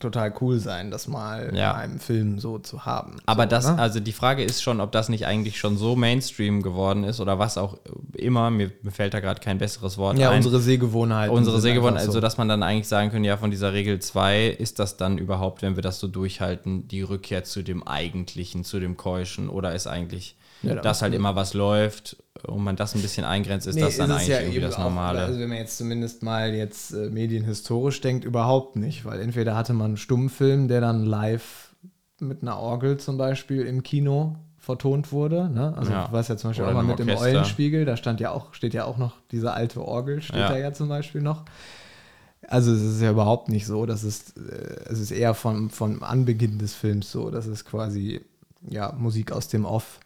[SPEAKER 2] total cool sein, das mal
[SPEAKER 3] Ja.
[SPEAKER 2] in einem Film so zu haben.
[SPEAKER 3] Aber
[SPEAKER 2] so,
[SPEAKER 3] das,
[SPEAKER 2] ne?
[SPEAKER 3] also die Frage ist schon, ob das nicht eigentlich schon so Mainstream geworden ist oder was auch immer. Mir, mir fällt da gerade kein besseres Wort
[SPEAKER 2] ja,
[SPEAKER 3] ein.
[SPEAKER 2] unsere Sehgewohnheiten.
[SPEAKER 3] unsere
[SPEAKER 2] sind
[SPEAKER 3] Sehgewohnheit,
[SPEAKER 2] einfach
[SPEAKER 3] also dass man dann eigentlich sagen könnte, ja, von dieser Regel 2 ist das dann überhaupt, wenn wir das so durchhalten, die Rückkehr zu dem Eigentlichen, zu dem Keuschen oder ist eigentlich,
[SPEAKER 2] Ja, da
[SPEAKER 3] dass halt immer was läuft und man das ein bisschen eingrenzt, ist
[SPEAKER 2] Nee,
[SPEAKER 3] das dann
[SPEAKER 2] ist es
[SPEAKER 3] eigentlich
[SPEAKER 2] ja
[SPEAKER 3] irgendwie das
[SPEAKER 2] auch,
[SPEAKER 3] Normale.
[SPEAKER 2] also wenn man jetzt zumindest mal jetzt äh, medienhistorisch denkt, überhaupt nicht, weil entweder hatte man einen Stummfilm, der dann live mit einer Orgel zum Beispiel im Kino vertont wurde. Ne? Also
[SPEAKER 3] Ja.
[SPEAKER 2] du warst ja zum Beispiel
[SPEAKER 3] Oder
[SPEAKER 2] auch mal mit dem. Eulenspiegel, da stand ja auch, steht ja auch noch diese alte Orgel, steht
[SPEAKER 3] Ja.
[SPEAKER 2] da ja zum Beispiel noch. Also es ist ja überhaupt nicht so, das ist, äh, es ist eher vom, vom Anbeginn des Films so, dass es quasi ja, Musik aus dem Off,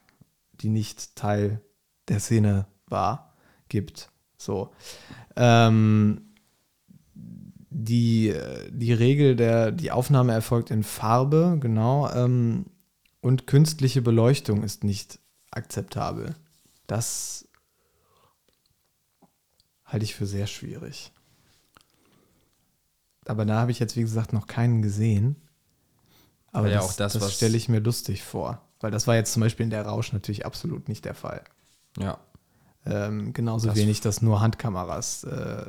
[SPEAKER 2] die nicht Teil der Szene war, gibt. So. Ähm, die, die Regel der, die Aufnahme erfolgt in Farbe, genau, ähm, und künstliche Beleuchtung ist nicht akzeptabel. Das halte ich für sehr schwierig. Aber da habe ich jetzt, wie gesagt, noch keinen gesehen. Aber
[SPEAKER 3] ja
[SPEAKER 2] das,
[SPEAKER 3] auch das,
[SPEAKER 2] das
[SPEAKER 3] was-
[SPEAKER 2] stelle ich mir lustig vor. Weil das war jetzt zum Beispiel in der Rausch natürlich absolut nicht der Fall.
[SPEAKER 3] Ja.
[SPEAKER 2] Ähm, genauso
[SPEAKER 3] Das-
[SPEAKER 2] wenig, dass nur Handkameras äh,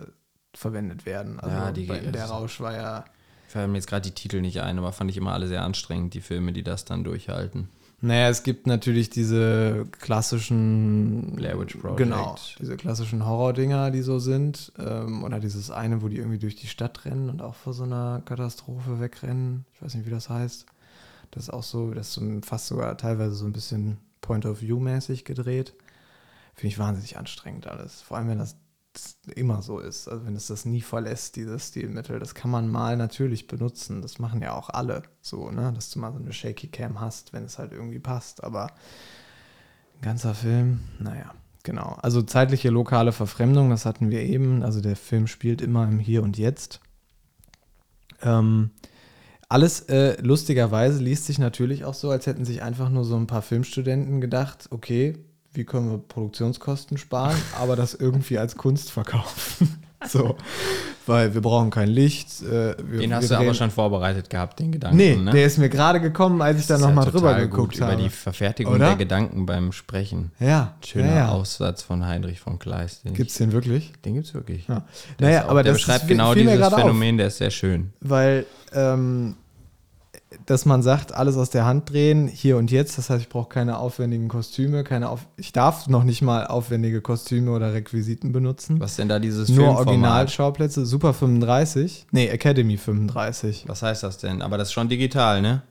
[SPEAKER 2] verwendet werden. Also
[SPEAKER 3] Ja, die-
[SPEAKER 2] bei, der
[SPEAKER 3] das-
[SPEAKER 2] Rausch war ja.
[SPEAKER 3] Fallen mir jetzt gerade die Titel nicht ein, aber fand ich immer alle sehr anstrengend, die Filme, die das dann durchhalten.
[SPEAKER 2] Naja, es gibt natürlich diese klassischen.
[SPEAKER 3] Blair Witch Project.
[SPEAKER 2] Genau, diese klassischen Horror-Dinger, die so sind. Ähm, oder dieses eine, wo die irgendwie durch die Stadt rennen und auch vor so einer Katastrophe wegrennen. Ich weiß nicht, wie das heißt. Das ist auch so, das ist so fast sogar teilweise so ein bisschen Point-of-View-mäßig gedreht. Finde ich wahnsinnig anstrengend alles. Vor allem, wenn das immer so ist. Also wenn es das nie verlässt, dieses Stilmittel. Das kann man mal natürlich benutzen. Das machen ja auch alle so, ne? Dass du mal so eine Shaky Cam hast, wenn es halt irgendwie passt. Aber ein ganzer Film, naja, genau. Also zeitliche lokale Verfremdung, das hatten wir eben. Also der Film spielt immer im Hier und Jetzt. Ähm, alles äh, lustigerweise liest sich natürlich auch so, als hätten sich einfach nur so ein paar Filmstudenten gedacht, okay, wie können wir Produktionskosten sparen, aber das irgendwie als Kunst verkaufen. so, weil wir brauchen kein Licht. Äh, wir,
[SPEAKER 3] Den hast du aber schon vorbereitet gehabt, den Gedanken.
[SPEAKER 2] Nee,
[SPEAKER 3] ne?
[SPEAKER 2] der ist mir gerade gekommen, als ich da nochmal
[SPEAKER 3] ja
[SPEAKER 2] drüber geguckt habe.
[SPEAKER 3] Über die Verfertigung
[SPEAKER 2] Oder?
[SPEAKER 3] der Gedanken beim Sprechen.
[SPEAKER 2] ja,
[SPEAKER 3] Schöner
[SPEAKER 2] ja, ja.
[SPEAKER 3] Aussatz von Heinrich von Kleist. Den,
[SPEAKER 2] Gibt's den wirklich?
[SPEAKER 3] den gibt's wirklich.
[SPEAKER 2] Ja.
[SPEAKER 3] Der
[SPEAKER 2] Naja,
[SPEAKER 3] auch-
[SPEAKER 2] aber
[SPEAKER 3] der beschreibt genau dieses
[SPEAKER 2] gerade auf.
[SPEAKER 3] Phänomen, der ist sehr schön.
[SPEAKER 2] weil ähm, dass man sagt, alles aus der Hand drehen, hier und jetzt, das heißt, ich brauche keine aufwendigen Kostüme, keine auf ich darf noch nicht mal aufwendige Kostüme oder Requisiten benutzen.
[SPEAKER 3] Was denn da dieses
[SPEAKER 2] Nur? Originalschauplätze, Super 35, nee, Academy 35.
[SPEAKER 3] Was heißt das denn? Aber das ist schon digital, ne?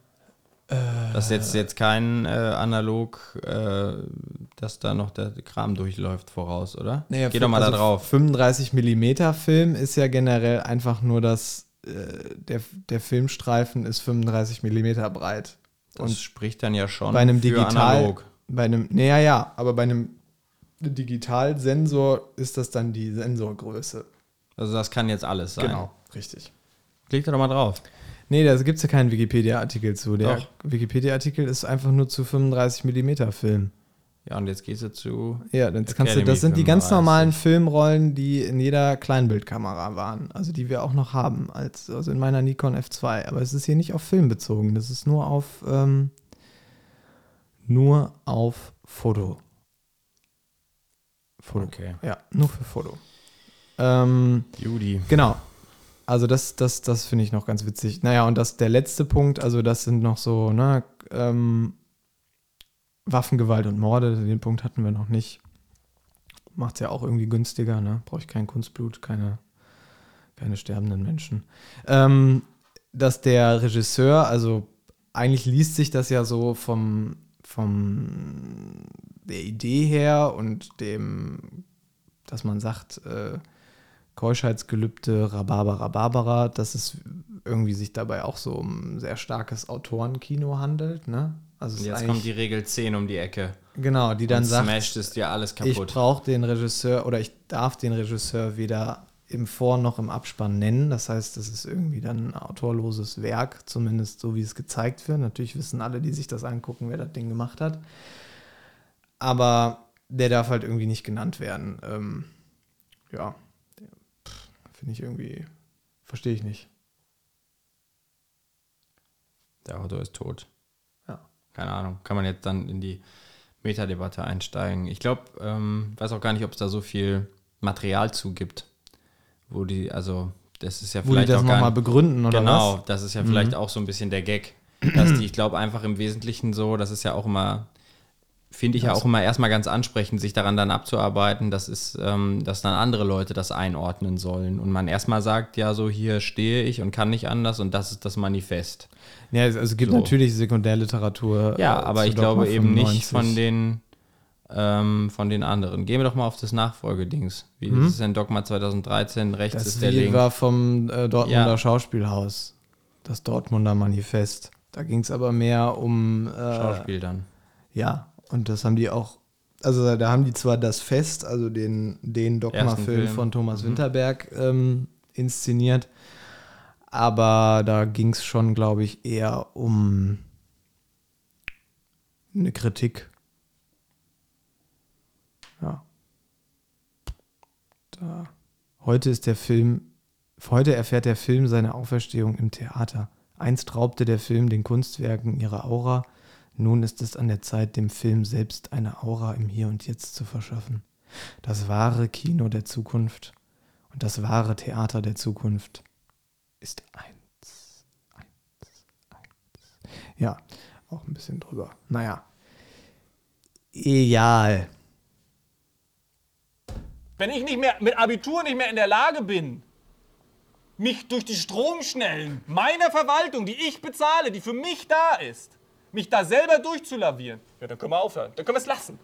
[SPEAKER 2] Äh.
[SPEAKER 3] das ist jetzt, jetzt kein äh, analog, äh, dass da noch der Kram durchläuft voraus, oder?
[SPEAKER 2] Naja,
[SPEAKER 3] Geh doch mal
[SPEAKER 2] also
[SPEAKER 3] da drauf.
[SPEAKER 2] 35 mm Film ist ja generell einfach nur das, äh, der, der Filmstreifen ist 35 mm breit.
[SPEAKER 3] Das
[SPEAKER 2] Und
[SPEAKER 3] spricht dann ja schon
[SPEAKER 2] bei einem
[SPEAKER 3] für
[SPEAKER 2] Digital,
[SPEAKER 3] analog.
[SPEAKER 2] bei einem, naja, ja, aber bei einem Digitalsensor ist das dann die Sensorgröße.
[SPEAKER 3] Also das kann jetzt alles sein.
[SPEAKER 2] Genau, richtig.
[SPEAKER 3] Klick da doch mal drauf.
[SPEAKER 2] Nee, da gibt es ja keinen Wikipedia-Artikel zu. Der. Wikipedia-Artikel ist einfach nur zu 35 mm Film.
[SPEAKER 3] Ja, und jetzt gehst du zu.
[SPEAKER 2] Ja, das, kannst du, das sind die ganz
[SPEAKER 3] 35.
[SPEAKER 2] normalen Filmrollen, die in jeder Kleinbildkamera waren. Also die wir auch noch haben, als, also in meiner Nikon F2. Aber es ist hier nicht auf Film bezogen. Das ist nur auf, ähm, nur auf Foto. Foto.
[SPEAKER 3] Okay.
[SPEAKER 2] Ja, nur für Foto. Ähm,
[SPEAKER 3] Judy.
[SPEAKER 2] Genau. Also das, das, das finde ich noch ganz witzig. Naja, und das der letzte Punkt, also das sind noch so, ne, ähm, Waffengewalt und Morde, den Punkt hatten wir noch nicht. Macht es ja auch irgendwie günstiger, ne? Brauche ich kein Kunstblut, keine, keine sterbenden Menschen. Ähm, dass der Regisseur, also eigentlich liest sich das ja so vom, vom der Idee her und dem, dass man sagt, äh, Keuschheitsgelübde, Rhabarber, Rhabarbera, dass es irgendwie sich dabei auch so um sehr starkes Autorenkino handelt, ne? Also ist
[SPEAKER 3] Jetzt kommt die Regel 10 um die Ecke.
[SPEAKER 2] Genau, die dann
[SPEAKER 3] und
[SPEAKER 2] sagt,
[SPEAKER 3] smasht es dir alles
[SPEAKER 2] ich
[SPEAKER 3] kaputt.
[SPEAKER 2] brauche den Regisseur oder ich darf den Regisseur weder im Vor- noch im Abspann nennen. Das heißt, es ist irgendwie dann ein autorloses Werk, zumindest so wie es gezeigt wird. Natürlich wissen alle, die sich das angucken, wer das Ding gemacht hat. Aber der darf halt irgendwie nicht genannt werden. Ähm, ja, finde ich irgendwie, verstehe ich nicht.
[SPEAKER 3] Der Autor ist tot. Keine Ahnung. Kann man jetzt dann in die Metadebatte einsteigen. Ich glaube, ähm, weiß auch gar nicht, ob es da so viel Material zu gibt, wo die, also das ist ja
[SPEAKER 2] Wo die
[SPEAKER 3] vielleicht
[SPEAKER 2] das
[SPEAKER 3] auch gar
[SPEAKER 2] nochmal begründen oder
[SPEAKER 3] genau,
[SPEAKER 2] was?
[SPEAKER 3] das ist ja vielleicht auch so ein bisschen der Gag, dass die, ich glaube einfach im Wesentlichen so, das ist ja auch immer, finde ich ja auch immer erstmal ganz ansprechend, sich daran dann abzuarbeiten, das ist, ähm, dass dann andere Leute das einordnen sollen und man erstmal sagt, ja so hier stehe ich und kann nicht anders und das ist das Manifest.
[SPEAKER 2] Ja, es- also es gibt
[SPEAKER 3] So.
[SPEAKER 2] natürlich Sekundärliteratur.
[SPEAKER 3] Ja,
[SPEAKER 2] äh,
[SPEAKER 3] aber
[SPEAKER 2] zu
[SPEAKER 3] ich glaube
[SPEAKER 2] Dogma
[SPEAKER 3] eben nicht
[SPEAKER 2] 95.
[SPEAKER 3] von den, ähm, von den anderen. Gehen wir doch mal auf das Nachfolgedings. Wie
[SPEAKER 2] Mhm.
[SPEAKER 3] ist denn Dogma 2013? Rechts
[SPEAKER 2] Das
[SPEAKER 3] ist der
[SPEAKER 2] Lied
[SPEAKER 3] Link.
[SPEAKER 2] war vom äh, Dortmunder
[SPEAKER 3] Ja.
[SPEAKER 2] Schauspielhaus. Das Dortmunder Manifest. Da ging es aber mehr um. Äh,
[SPEAKER 3] Schauspiel dann.
[SPEAKER 2] Ja, und das haben die auch. Also da haben die zwar das Fest, also den, den Dogma-Film
[SPEAKER 3] Film.
[SPEAKER 2] von Thomas Winterberg ähm, inszeniert, aber da ging es schon, glaube ich, eher um eine Kritik. Ja. Da. Heute ist der Film, heute erfährt der Film seine Auferstehung im Theater. Einst raubte der Film den Kunstwerken ihre Aura, nun ist es an der Zeit, dem Film selbst eine Aura im Hier und Jetzt zu verschaffen. Das wahre Kino der Zukunft und das wahre Theater der Zukunft ist eins. Eins. Eins. Ja, auch ein bisschen drüber. Naja. Egal.
[SPEAKER 5] Wenn ich nicht mehr mit Abitur nicht mehr in der Lage bin, mich durch die Stromschnellen meiner Verwaltung, die ich bezahle, die für mich da ist, mich da selber durchzulavieren, ja, dann können wir aufhören. Dann können wir es lassen.